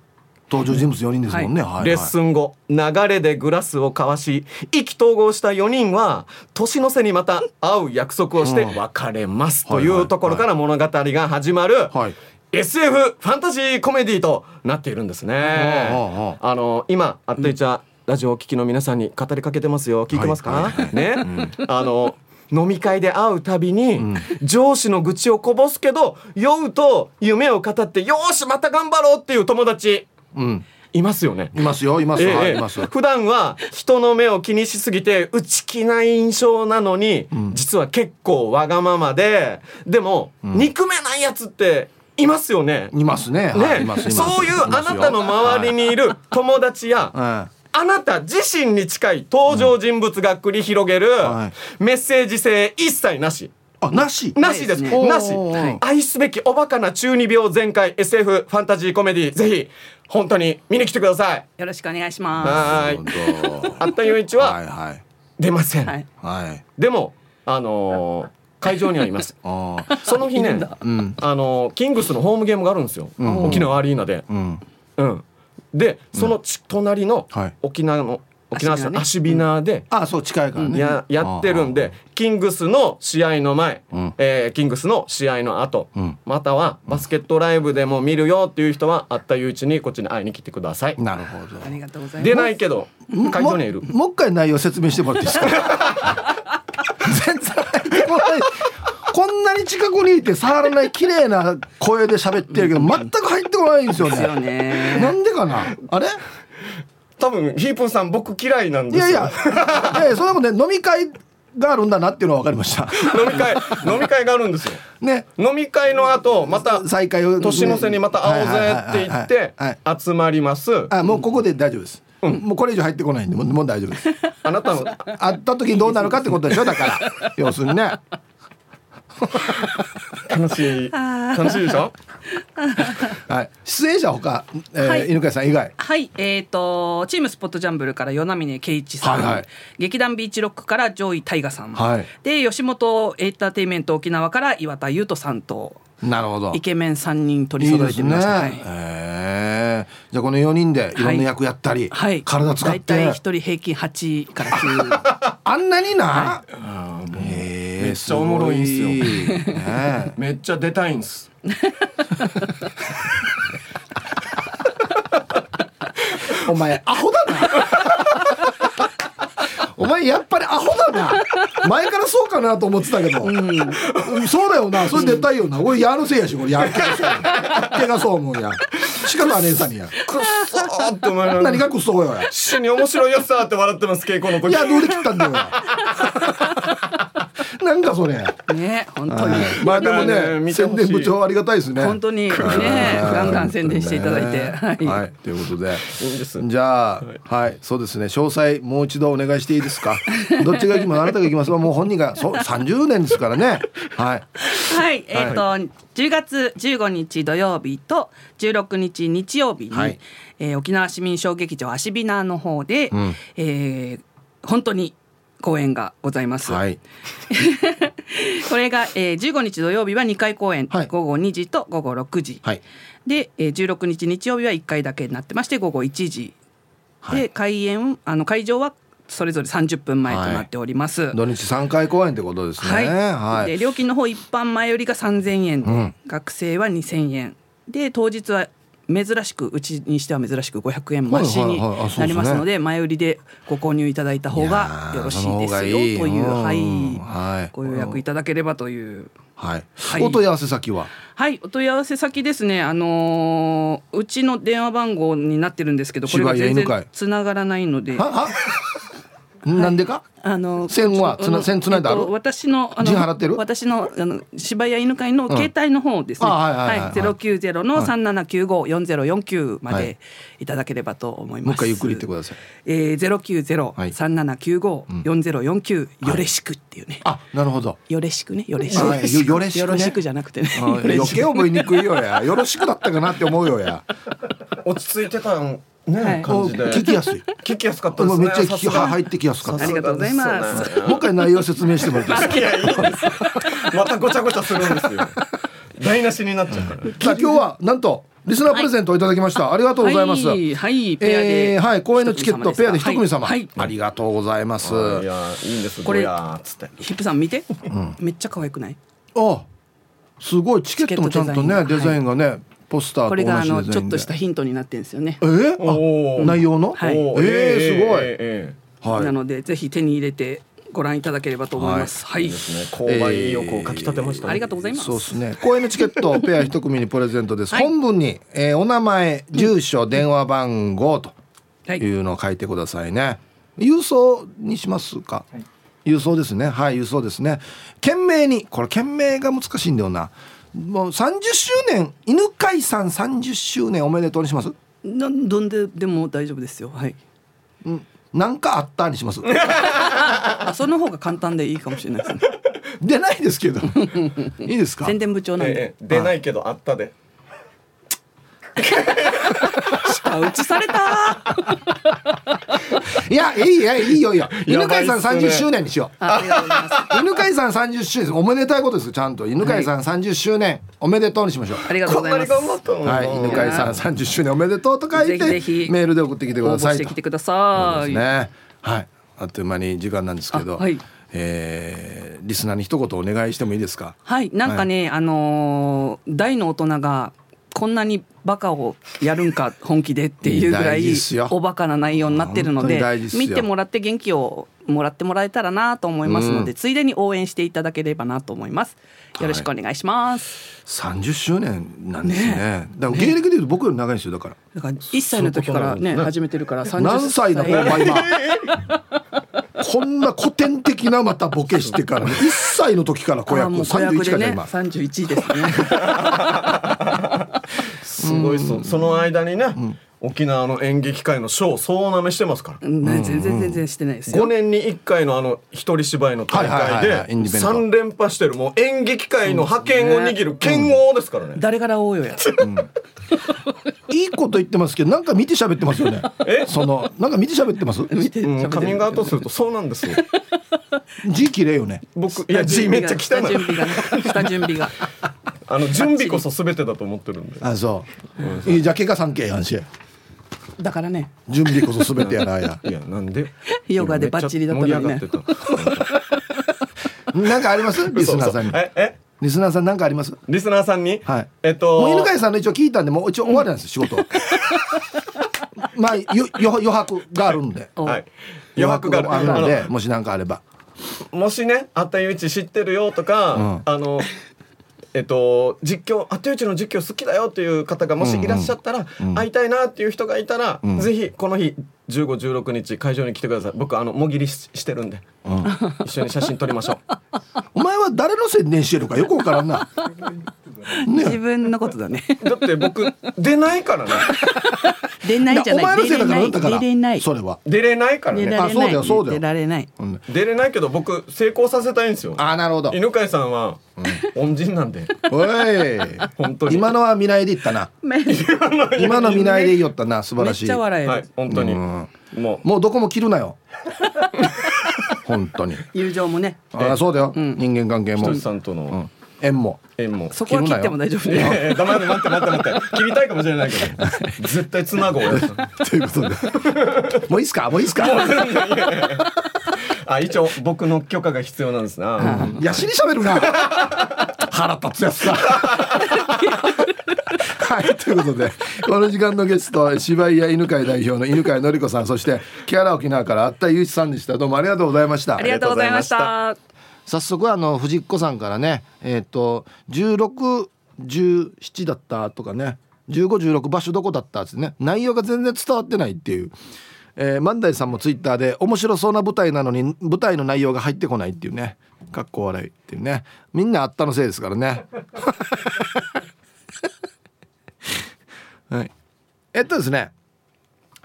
登場人物4人ですもんね、はい。はい、レッスン後流れでグラスを交わし意気投合した4人は年の瀬にまた会う約束をして別れますというところから物語が始まる、はい SF ファンタジーコメディとなっているんですね。あの今あったいちゃ、ラジオを聴きの皆さんに語りかけてますよ。聞いてますか、はい。はい、ね、うん、あの飲み会で会うたびに、うん、上司の愚痴をこぼすけど酔うと夢を語ってよしまた頑張ろうっていう友達、うん、いますよね。いますよ、います、えー、はい、います。普段は人の目を気にしすぎて内気な印象なのに、うん、実は結構わがままで、でも、うん、憎めないやつっていますよね。いますね。ね、はい、そういうあなたの周りにいる友達や、はい、あなた自身に近い登場人物が繰り広げる、メッセージ性一切なし。あなし？なしです。なし、はい。愛すべきおバカな中二病全開 SF ファンタジーコメディぜひ本当に見に来てください。よろしくお願いしまはーい あったゆういちはいははい。出ません、すはい。はい。でもあのー会場にはいます。その日ねうん。あのーキングスのホームゲームがあるんですよ、ん。沖縄アリーナで。うん。うん。でそのち隣のはい。沖縄の沖縄市の芦芦ビナであそう近いからね。ややってるんでキングスの試合の前、うん。えーキングスの試合の後、うん。またはバスケットライブでも見るよっていう人はあったゆういちにこっちに会いに来てください。なるほど。ありがとうございます。出ないけど会場にはいる。ももう一回内容説明してもらっていいですか？全然こんなに近くにいて触らない綺麗な声で喋ってるけど全く入ってこないんですよですよね。ねなんでかな？あれ？多分ヒープーさん僕嫌いなんですよ。いやいや。いやそんなことね飲み会があるんだなっていうのは分かりました。飲み会飲み会があるんですよ。ね。飲み会の後また再会を年の瀬にまた会おうぜって言って集まります。あもうここで大丈夫です、もうこれ以上入ってこないんでもうもう大丈夫です。あなたの会った時にどうなるかってことでしょ？だから要するにね。楽しい楽しいでしょ？はい。出演者他、えーはい。犬飼さん以外？はい、えっ、とチームスポットジャンブルから与那嶺圭一さん、はいはい。劇団ビーチロックから上位大河さん、はい。で吉本エンターテインメント沖縄から岩田優斗さんとなるほど。イケメン3人取り揃えてみました。いいですね。へー。じゃあこの4人でいろんな役やったり、はい、体使っ大体て一人平均8から9 あんなにな、はへー。めっちゃおもろいんすよ。ねめっちゃ出たいんです。お前アホだなお前やっぱりアホだな。前からそうかなと思ってたけど、うん。そうだよな。それ絶対よな。俺やるせいやしこれ。やっけがそうやっけがそう思うや。しかも姉さんにや。くっそーって思いながら。何がくっそよや。一緒に面白いやつだって笑ってます稽古の時。いやどうで切ったんだよなんかそれ。い、ね本当に、まあでもね宣伝部長ありがたいですね。本当にねガンガン宣伝していただいて、はい、はい、ということで。いいんです。じゃあはい、そうですね。詳細もう一度お願いしていいですか？どっちが行きます？あなたが行きます。もう本人がそう30年ですからね。はい。はい、えっ、と、10月15日土曜日と16日日曜日に、はい。えー沖縄市民小劇場アシビナの方で、ん。えー本当に公演がございます。はい。これが、えー、15日土曜日は2回公演、はい。午後2時と午後6時、はい。で、えー、16日日曜日は1回だけになってまして午後1時、はい。で開演あの会場はそれぞれ30分前となっております。土日3回公演ってことですね。はい、はい。で料金の方一般前よりが3000円。で、うん。学生は2000円。で当日は珍しくうちにしては珍しく500円増しになりますので前売りでご購入いただいた方がよろしいですよといううんはい。はい。ご予約いただければというはい、はい。お問い合わせ先は？はいお問い合わせ先ですね。あのーうちの電話番号になってるんですけどこれが全然つながらないのでなんでか？あの線はつな線つないであるえっと私のあの陣払ってる？私のあの柴谷犬飼の携帯の方ですね。あはいはいゼロ九ゼロの三七九五四ゼロ四九まはい。でいただければと思います。もう一回ゆっくり言ってください。えーゼロ九ゼロはい。三七九五四ゼロ四九よれしくっていうね。あなるほど。よれしくね。よれしく。はいよよれしくね。よろしくじゃなくてね。あ余計覚えにくいよや。よろしくだったかなって思うよや。落ち着いてたんね、はい。お感じで。聞きやすい。聞きやすかったですね。もうめっちゃ聞き入ってきやすかった。ありがとうございます。もう一回内容説明してもらって またごちゃごちゃするんですよ。台無しになっちゃうから。さあ今日はなんとリスナープレゼントをいただきました、ありがとうございます、はい。はい。ペアで。えーはい。公演のチケットペアで一組様、はい。はい。ありがとうございます、いやいいんです。これつって。ヒップさん見て。めっちゃ可愛くない？あすごい。チケットもちゃんとねデザインがね、ポスターとこれがあのちょっとしたヒントになってるんですよね。え？ー、内容の、はい。おえーすごい。えはい。なのでぜひ手に入れてご覧いただければと思います。はい。購買意欲をかきたてましたね、ありがとうございます。そうですね。公演のチケットをペア一組にプレゼントです、はい。本文に、えーお名前住所、電話番号とはい。いうのを書いてくださいね。郵送にしますか、郵送ですね。はい郵送ですね。件名にこれ件名が難しいんだよなもう30周年犬飼さん30周年おめでとうにします？などんででも大丈夫ですよ。はい。なんかあったにします？あその方が簡単でいいかもしれないですね。出ないですけど。いいですか？宣伝部長なんで、ええ出ないけどあったで下打ちされた。いやいいやいいよ。いいよ犬飼さんやばいっすね30周年にしよう。あありがとうございます。犬飼さん30周年おめでたいことですちゃんと。犬飼さん30周年おめでとうにしましょう。ありがとうございますなに頑張ったの？にはい、犬飼さん30周年おめでとうと書いてぜひぜひ。メールで送ってきてく応ださいしてきてください、ねはい。あっという間に時間なんですけど、あはい。えーリスナーに一言お願いしてもいいですか？はい。なんかね、あのー大の大人がこんなにバカをやるんか本気でっていうぐら大いおバカな内容になってるので見てもらって元気をもらってもらえたらなと思いますので、うん。ついでに応援していただければなと思います。よろしくお願いします、30周年なんですね。だから芸歴でいうと僕より長いんですよだから。だから1歳の時からね。始めてるから30歳何歳だお前今。こんな古典的なまたボケしてからね1歳の時から子役子役31でねかじゃ今31ですね すごいそその間にね、沖縄の演劇界の賞総なめしてますから。うん。ね全然全然してないです5よ年に1回のあの一人芝居の大はいはいはいはい。会でインディペンデント。3連覇してるもう演劇界の覇権を握る剣王ですからね。誰から応用や。いいこと言ってますけどなんか見て喋ってますよね。え？そのなんか見て喋ってます？見て。うん、カミングアウトするとそうなんですよ。字綺麗よね。僕いや 字めっちゃ汚下準い。備がね下準備があの準備こそ全てだと思ってるんで。あそう。い。いじゃあ怪我三景やんしだからね。準備こそ全てやらや。いやなんで？ヨガでバッチリだったのにね。なんかあります？たリスナーさんに。ええ？リスナーさんなんかあります？リスナーさんに？はい。えっと。もう犬飼さんの一応聞いたんでもう一応終わりなんです仕事。まあよよ余白があるんで。おはい。余白がある。んあでもし何かあれば。のもしね、あったゆうち知ってるよとか、うん。あの。えっと、実況あったゆうちの実況好きだよっていう方がもしいらっしゃったら、うん会いたいなっていう人がいたら、ん。ぜひこの日1516日会場に来てください。僕あのもぎりししてるんで、一緒に写真撮りましょう。お前は誰の宣伝してるかよくわからんな。自分のことだね。だって僕出ないからね。出ないじゃお前ないのせいだからだから。出れない。それは。出れないからね。あそうだよそうだよ。出られない。うん。出れないけど僕成功させたいんですよ。あなるほど。犬飼さんは恩人なんで。おい。本当に。今のは見ないで言ったな。今の見ない。で言おったな素晴めっらしい。ちゃ笑える、はい本当に。うん。もう。もうどこも切るなよ本当に。友情もね。あそうだよ、ん。人間関係も。さんとのうん。縁も。縁も。そこは切っても大丈夫いやねいや黙って待って待って待って。切りたいかもしれないけど。絶対つなごうよということで。もういいっすか？もういいっすか？あ一応僕の許可が必要なんですな、い。やしゃべるな。腹立つやつさ。はいということでこの時間のゲスト芝居や犬飼代表の犬飼典子さんそして木原沖縄からあったゆうさんでした。どうもありがとうございました。ありがとうございました。早速あの藤子さんからねえっ、と1617だったとかね1516場所どこだったってね内容が全然伝わってないっていう、えー、万代さんもツイッターで面白そうな舞台なのに舞台の内容が入ってこないっていうね。かっこ笑いっていうね。みんなあったのせいですからね。はい。えっとですね。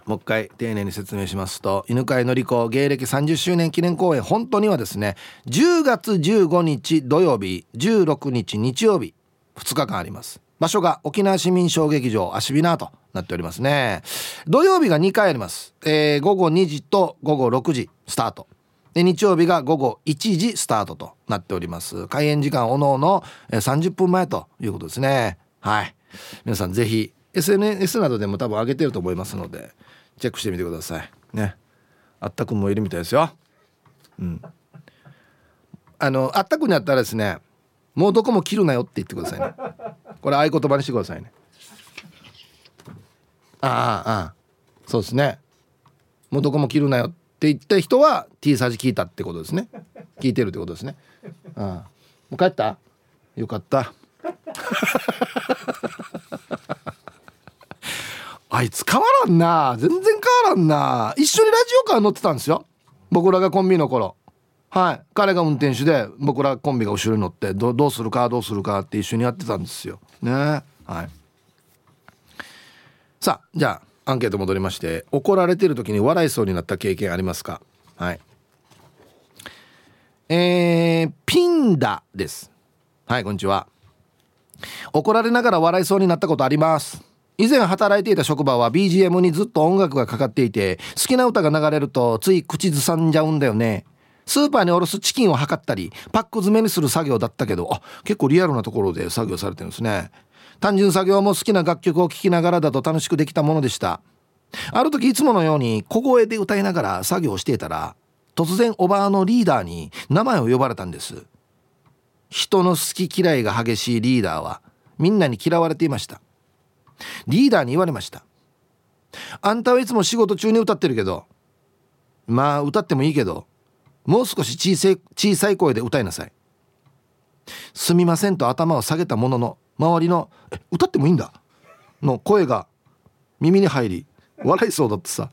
もう一回丁寧に説明しますと犬飼のり子芸歴30周年記念公演本当にはですね10月15日土曜日16日日曜日2日間あります。場所が沖縄市民小劇場アシビナーとなっておりますね。土曜日が2回あります、えー午後2時と午後6時スタート。で日曜日が午後1時スタートとなっております。開演時間おのおの30分前ということですね。はい。皆さんぜひ SNS などでも多分上げてると思いますのでチェックしてみてください。ね。あったくんもいるみたいですよ。うん。あのあったくんにあったらですねもうどこも切るなよって言ってくださいね。これ合言葉にしてくださいね。ああああ。そうですね。もうどこも切るなよって言った人は T サージ聞いたってことですね。聞いてるってことですね。ああ。もう帰った？よかった。あいつ変わらんな。全然変わらんな。一緒にラジオカー乗ってたんですよ。僕らがコンビの頃。はい。彼が運転手で僕らコンビが後ろに乗ってどうするかどうするかって一緒にやってたんですよ。ね。はい。さあじゃあアンケート戻りまして怒られてる時に笑いそうになった経験ありますか？はい。えー、ピンダです。はいこんにちは。怒られながら笑いそうになったことあります。以前働いていた職場は BGM にずっと音楽がかかっていて好きな歌が流れるとつい口ずさんじゃうんだよね。スーパーにおろすチキンを測ったりパック詰めにする作業だったけどあ結構リアルなところで作業されてるんですね。単純作業も好きな楽曲を聴きながらだと楽しくできたものでした。ある時いつものように小声で歌いながら作業していたら突然おばあのリーダーに名前を呼ばれたんです。人の好き嫌いが激しいリーダーはみんなに嫌われていました。リーダーに言われました。あんたはいつも仕事中に歌ってるけどまあ歌ってもいいけどもう少し小さい小さい声で歌いなさい。すみませんと頭を下げたものの周りの「え歌ってもいいんだ」の声が耳に入り笑いそうだってさ。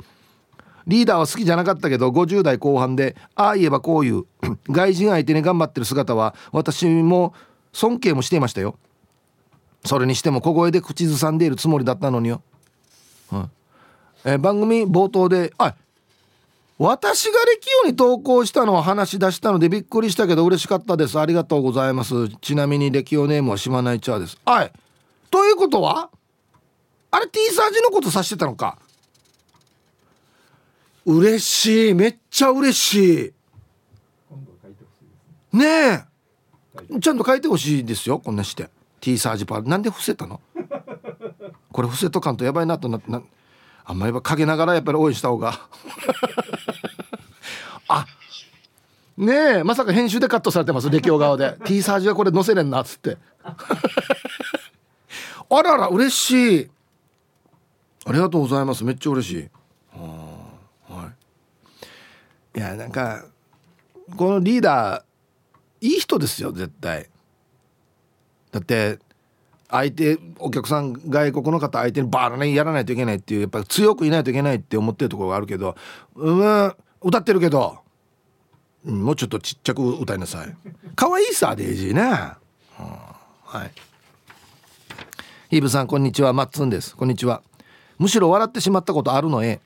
リーダーは好きじゃなかったけど50代後半でああ言えばこういう。外人相手に頑張ってる姿は私も尊敬もしていましたよ。それにしても小声で口ずさんでいるつもりだったのによ、うん。え番組冒頭で「あ私が歴代に投稿したのを話し出したのでびっくりしたけど嬉しかったです。ありがとうございます。ちなみに歴代ネームはしまないチャーです。はい。ということはあれ T サージのこと指してたのか。嬉しい。めっちゃ嬉しい。ねえ。ちゃんと書いてほしいですよこんなして。T サージパーなんで伏せたの？これ伏せとかんとやばいなとなってあんまり陰ながらやっぱり応援した方が。あねえまさか編集でカットされてます歴代側で。T サージはこれ載せれんなっつって。あらら嬉しい。ありがとうございます。めっちゃ嬉しい。はい。いやなんかこのリーダーいい人ですよ絶対。だって相手お客さん外国の方相手にバーッねやらないといけないっていうやっぱ強くいないといけないって思ってるところがあるけどうん歌ってるけど、うん、もうちょっとちっちゃく歌いなさい。可愛いいさデイジーね、うん、はい。ヒーブさんこんにちは。マッツンです。こんにちは。むしろ笑ってしまったことあるのえ。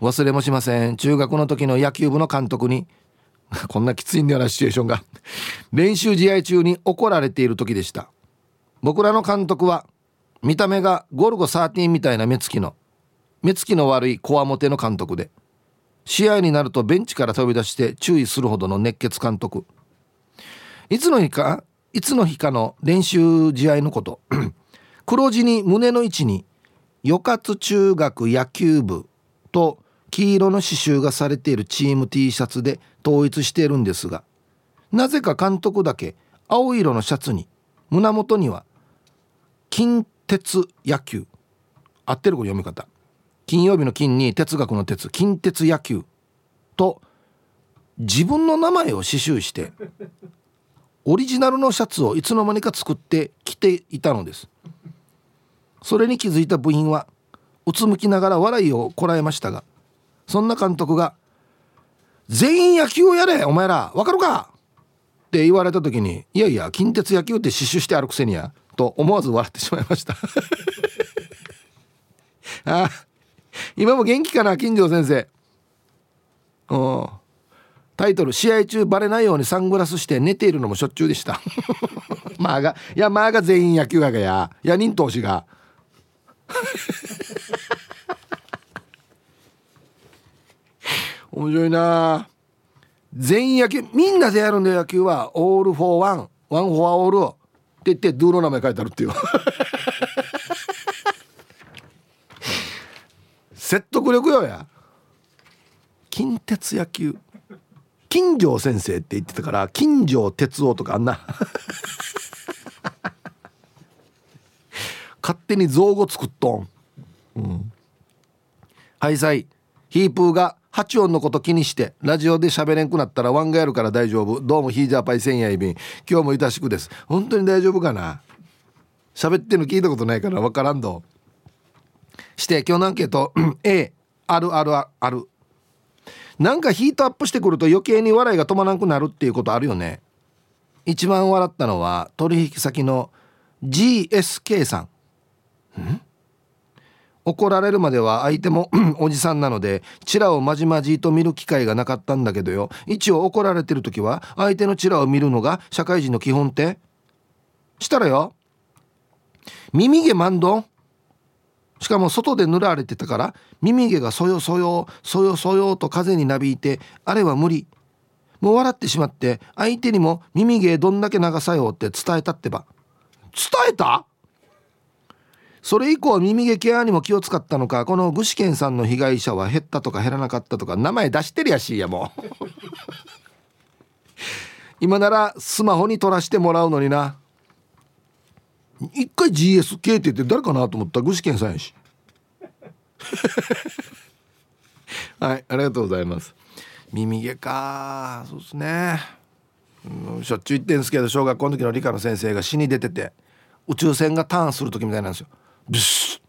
忘れもしません。中学の時の野球部の監督に こんなきついんだよなシチュエーションが。練習試合中に怒られている時でした。僕らの監督は見た目がゴルゴ13みたいな目つきの目つきの悪いこわもての監督で試合になるとベンチから飛び出して注意するほどの熱血監督。いつの日かいつの日かの練習試合のこと 黒地に胸の位置に与勝中学野球部と黄色の刺繍がされているチーム T シャツで統一しているんですがなぜか監督だけ青色のシャツに胸元には近鉄野球。合ってるこ読み方。金曜日の金に哲学の鉄。近鉄野球と自分の名前を刺繍してオリジナルのシャツをいつの間にか作って着ていたのです。それに気づいた部員はうつむきながら笑いをこらえましたがそんな監督が「全員野球をやれお前らわかるか!」って言われた時に「いやいや近鉄野球って刺繍してあるくせにや」と思わず笑ってしまいました。あ今も元気かな金城先生。うん。タイトル「試合中バレないようにサングラスして寝ているのもしょっちゅうでした」まあがいやまあが全員野球ががや。や人投資が。面白いな。全員野球みんなでやるんだよ野球は。オールフォーワン。ワンフォアオール言ってドゥの名前書いてあるっていう。説得力よや。近鉄野球。金城先生って言ってたから金城哲夫とかあんな。勝手に造語作っとん、うん、はいさい。ヒープーが8音のこと気にしてラジオで喋れんくなったらワンがやるから大丈夫。どうもヒージャーパイ千夜いびん今日もいたしくです。本当に大丈夫かな？喋ってんの聞いたことないから分からんど。して今日のアンケート。A あるあるある。なんかヒートアップしてくると余計に笑いが止まらなくなるっていうことあるよね。一番笑ったのは取引先の GSK さん。ん？怒られるまでは相手も おじさんなのでチラをまじまじと見る機会がなかったんだけどよ。一応怒られてる時は相手のチラを見るのが社会人の基本って？したらよ。耳毛マンドンしかも外で塗られてたから耳毛がそよそよそよそよと風になびいてあれは無理。もう笑ってしまって相手にも耳毛どんだけ長さよって伝えたってば。伝えた？それ以降耳毛ケアにも気を使ったのかこの具志堅さんの被害者は減ったとか減らなかったとか名前出してるやしいやもう。今ならスマホに撮らせてもらうのにな。一回 GSK って言って誰かなと思ったら具志堅さんやし。はいありがとうございます。耳毛か。そうですね、うん、しょっちゅう言ってんですけど小学校の時の理科の先生が死に出てて宇宙船がターンする時みたいなんですよ。ブス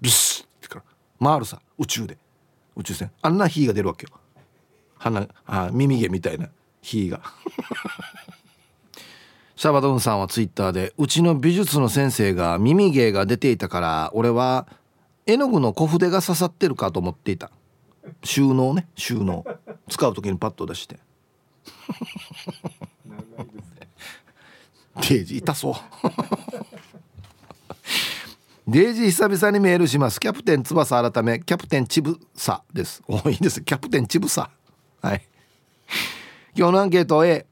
ブスってから回るさ宇宙で。宇宙船。あんな火が出るわけよ。鼻あ耳毛みたいな火が。シャバドンさんはツイッターでうちの美術の先生が耳毛が出ていたから俺は絵の具の小筆が刺さってるかと思っていた。収納ね。収納。使う時にパッと出して。デ ージ痛そうデージー久々にメールします。キャプテン翼改めキャプテンチブサです。おいいです。キャプテンチブサはい。今日のアンケート A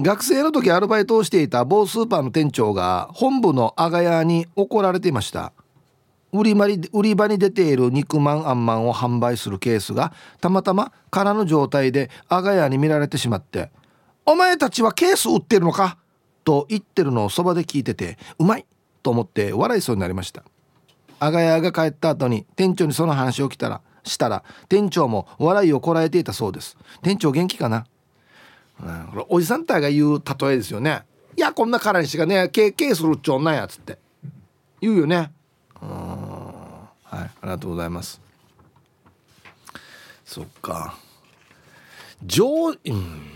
学生の時アルバイトをしていた某スーパーの店長が本部の阿賀屋に怒られていました。売り売り場に出ている肉まんあんまんを販売するケースがたまたま空の状態で阿賀屋に見られてしまって「お前たちはケース売ってるのか?」と言ってるのをそばで聞いててうまい。と思って笑いそうになりました。阿賀屋が帰った後に店長にその話を来たらしたら店長も笑いをこらえていたそうです。店長元気かな、うん、これおじさんたちが言う例えですよね。いやこんな空にしかねケース売っちょんなやつって。言うよね。うんはいありがとうございます。そっか。上、うん、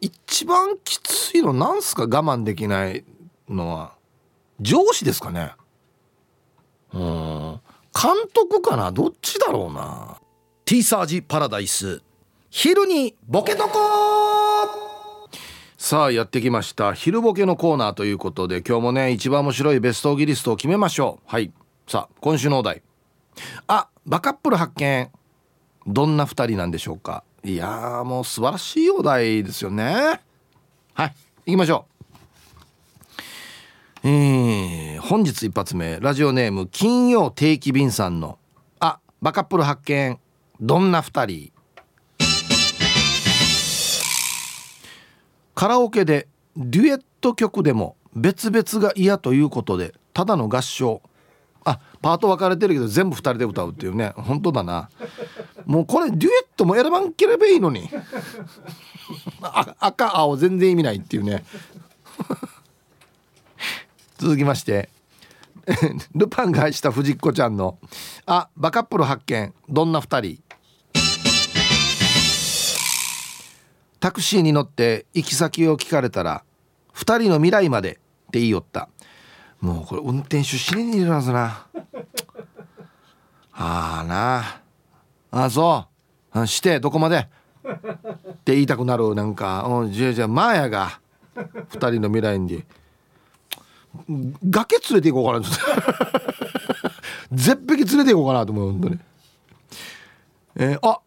一番きついのなんすか？我慢できないのは。上司ですかね？うん。監督かな？どっちだろうな？T サージパラダイス。昼にボケとこさあやってきました。昼ボケのコーナーということで今日もね一番面白いベストギリストを決めましょう。はい。さあ今週のお題。あバカップル発見。どんな2人なんでしょうか？いやもう素晴らしいお題ですよね。はい行きましょうえー、本日一発目ラジオネーム金曜定期便さんの「あバカップル発見。どんな2人」カラオケでデュエット曲でも別々が嫌ということでただの合唱。あパート分かれてるけど全部2人で歌うっていうね。本当だな。もうこれデュエットも選ばんければいいのに。赤青全然意味ないっていうね。続きまして ルパンが愛した藤子ちゃんの「あバカップル発見どんな2人」タクシーに乗って行き先を聞かれたら「2人の未来まで」って言いよった。もうこれ運転手死ににいるはずな。ああな。あそう。してどこまで？って言いたくなるなんか「じゃあじゃあマーヤが2人の未来に。崖連れて行こうかな 絶壁連れて行こうかなと思う本当に。えー、あ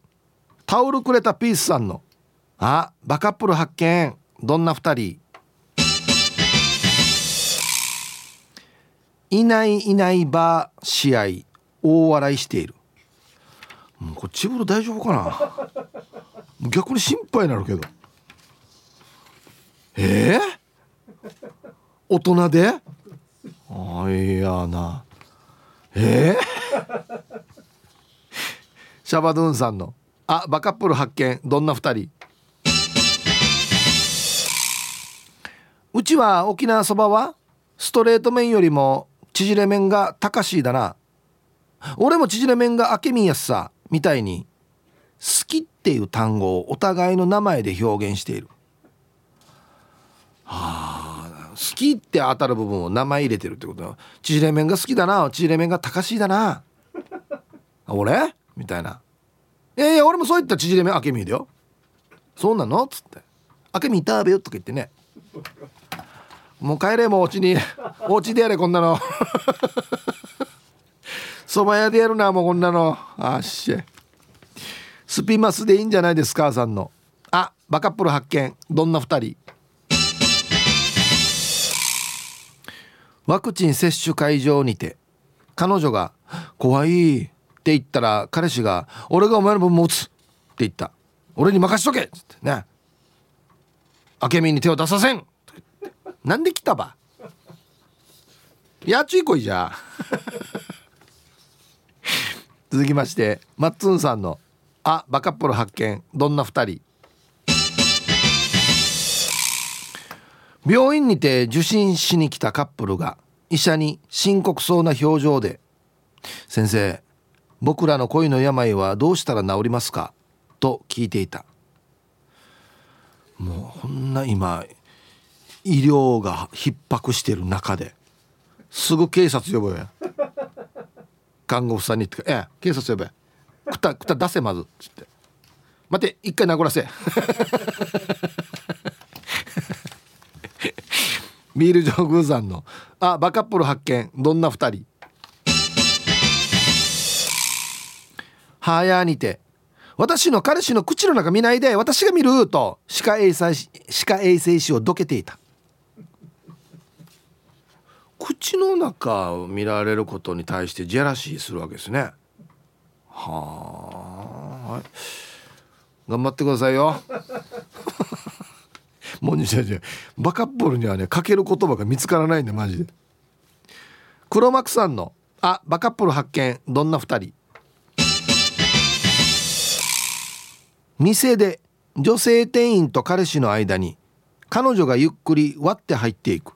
タオルくれたピースさんの「あバカップル発見。どんな2人？いないいないば試合大笑いしている。もうこれチブル大丈夫かな？逆に心配になるけど。えー、大人で？あいやな。え？ー、シャバドゥンさんの「あバカップル発見。どんな2人」うちは沖縄そばはストレート麺よりも縮れ麺が高しいだな。俺も縮れ麺が明美やすさみたいに好きっていう単語をお互いの名前で表現している。はあ好きって当たる部分を名前入れてるってこと縮れ麺が好きだな。縮れ麺が高しいだな。俺？みたいな「いやいや俺もそういった縮れ目あけみだよ」「そうなの?」っつって「あけみ食べよ」とか言ってね。もう帰れもうお家に。お家でやれこんなの。そば屋でやるなもうこんなの。あっしスピマスでいいんじゃないですかさんの。あバカップル発見。どんな2人？ワクチン接種会場にて彼女が「怖い」って言ったら彼氏が「俺がお前の分持つ」って言った「俺に任しとけ」っつってね「明美に手を出させん」なんで来たば？やっちいこいじゃ 続きましてマッツンさんの「あバカップル発見。どんな2人」病院にて受診しに来たカップルが医者に深刻そうな表情で「先生僕らの恋の病はどうしたら治りますか?」と聞いていた。もうこんな今医療が逼迫してる中ですぐ警察呼ぶや。看護婦さんにって「ええ警察呼べくたくた出せまず」っつって「待て一回殴らせ」ビール上宮山の「あバカップル発見どんな2人」はやにて私の彼氏の口の中見ないで私が見ると歯科衛生歯科衛生士をどけていた。口の中を見られることに対してジェラシーするわけですね。はあ頑張ってくださいよ。もうじゃじゃバカップルにはねかける言葉が見つからないんでマジで。黒幕さんの「あバカップル発見。どんな2人」店で女性店員と彼氏の間に彼女がゆっくり割って入っていく。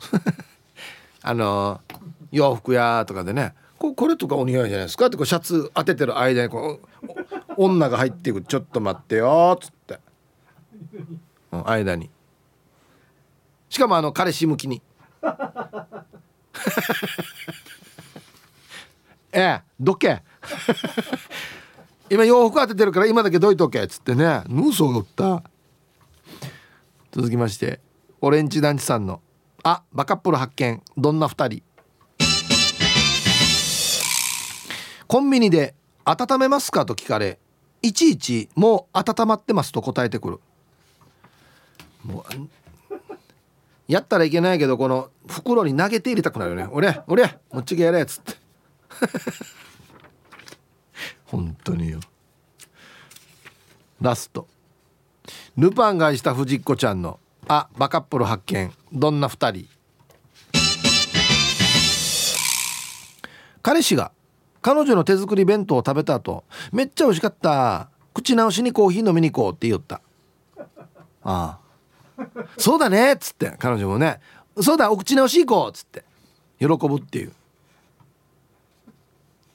あの洋服屋とかでねここれとかお似合いじゃないですか？ってこうシャツ当ててる間にこう女が入っていく。ちょっと待ってよっつって、間に。しかもあの彼氏向きに。ええどけ。今洋服当ててるから今だけどいとけっつってね。ヌーソーった。続きましてオレンジ団地さんの「あバカップル発見。どんな2人」コンビニで「温めますか?」と聞かれいちいち「もう温まってます」と答えてくる。もうやったらいけないけどこの袋に投げて入れたくなるよね「俺俺もっちげやれ」っつって。本当によ。ラスト。ルパンがした藤子ちゃんの「あバカップル発見。どんな2人」彼氏が彼女の手作り弁当を食べた後めっちゃ美味しかった。口直しにコーヒー飲みに行こうって言った。ああ。そうだねっつって彼女もね。そうだお口直し行こうっつって。喜ぶっていう。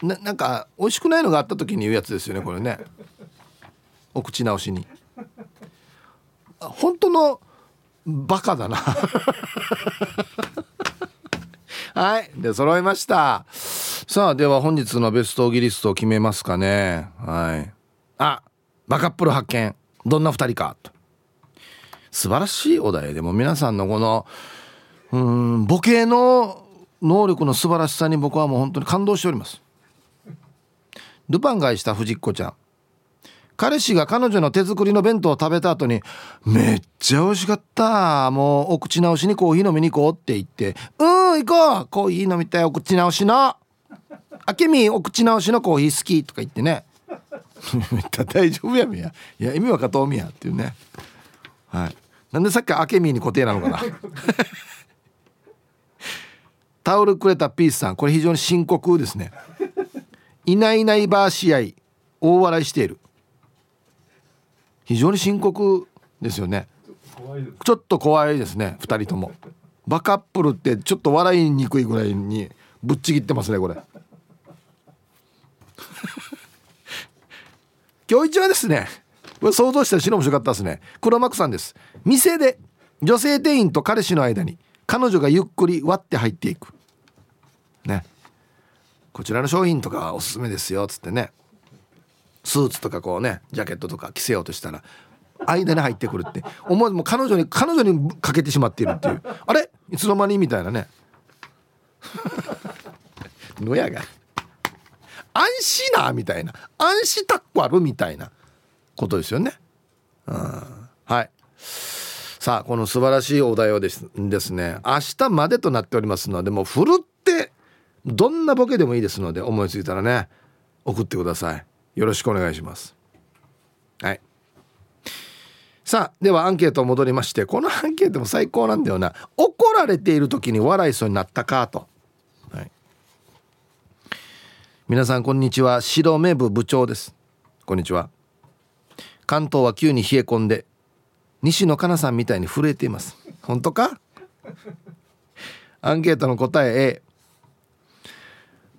ななんか美味しくないのがあった時に言うやつですよねこれね。お口直しに。本当のバカだな。はいで揃いました。さあでは本日のベストギリストを決めますかね。はい。あバカップル発見。どんな2人かと。素晴らしいお題でも皆さんのこのうんボケの能力の素晴らしさに僕はもう本当に感動しております。ルパンがした藤子ちゃん。彼氏が彼女の手作りの弁当を食べた後に「めっちゃ美味しかった。もうお口直しにコーヒー飲みに行こう」って言って「うん行こう。コーヒー飲みたいお口直しの。あけみお口直しのコーヒー好き」とか言ってね。大丈夫やみや。いや意味わかとうみや。っていうね。はい。なんでさっきあけみに固定なのかな？タオルくれたピースさんこれ非常に深刻ですね。いないいないバー試合大笑いしている。非常に深刻ですよね。ちょっと怖いですね2人とも。バカップルってちょっと笑いにくいぐらいにぶっちぎってますねこれ。今日一はですね想像したら白面白かったですね。黒幕さんです。店で女性店員と彼氏の間に彼女がゆっくり割って入っていく。ね。こちらの商品とかおすすめですよっつってね。スーツとかこうねジャケットとか着せようとしたら間に入ってくるって。思わずもう彼女に彼女にかけてしまっているっていう。あれ？いつの間に？みたいなね。のやが。安心なみたいな。安心たっこある？みたいな。ことですよね。うん、はい。さあこの素晴らしいお題をですですね明日までとなっておりますのでもうふるってどんなボケでもいいですので思いついたらね送ってください。よろしくお願いします。はい。さあではアンケート戻りましてこのアンケートも最高なんだよな。怒られている時に笑いそうになったかと、はい、皆さんこんにちは。白目部部長です。こんにちは。関東は急に冷え込んで西野カナさんみたいに震えています。本当か？アンケートの答え A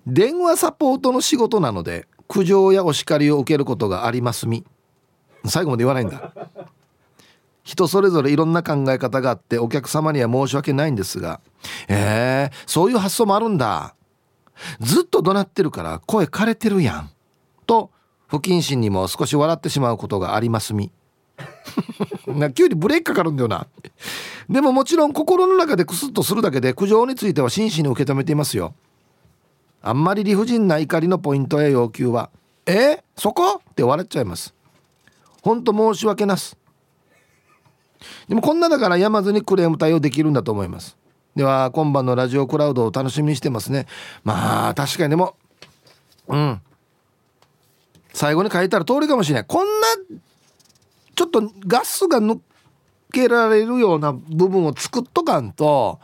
電話サポートの仕事なので苦情やお叱りを受けることがありますみ。最後まで言わないんだ。人それぞれいろんな考え方があってお客様には申し訳ないんですがえー、そういう発想もあるんだ。ずっと怒鳴ってるから声枯れてるやん。と不謹慎にも少し笑ってしまうことがありますみ。な急にブレーキかかるんだよな。でももちろん心の中でクスッとするだけで苦情については真摯に受け止めていますよ。あんまり理不尽な怒りのポイントや要求は「え？そこ?」って笑っちゃいます。ほんと申し訳なす。でもこんなだからやまずにクレーム対応できるんだと思います。では今晩のラジオクラウドを楽しみにしてますね。まあ確かにでもうん。最後に書いたら通りかもしれないこんなちょっとガスが抜けられるような部分を作っとかんと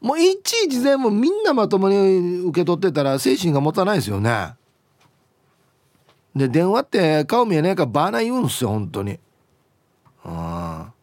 もういちいち全部みんなまともに受け取ってたら精神が持たないですよね。で電話って顔見えないからバーナー言うんすよ本当に。うん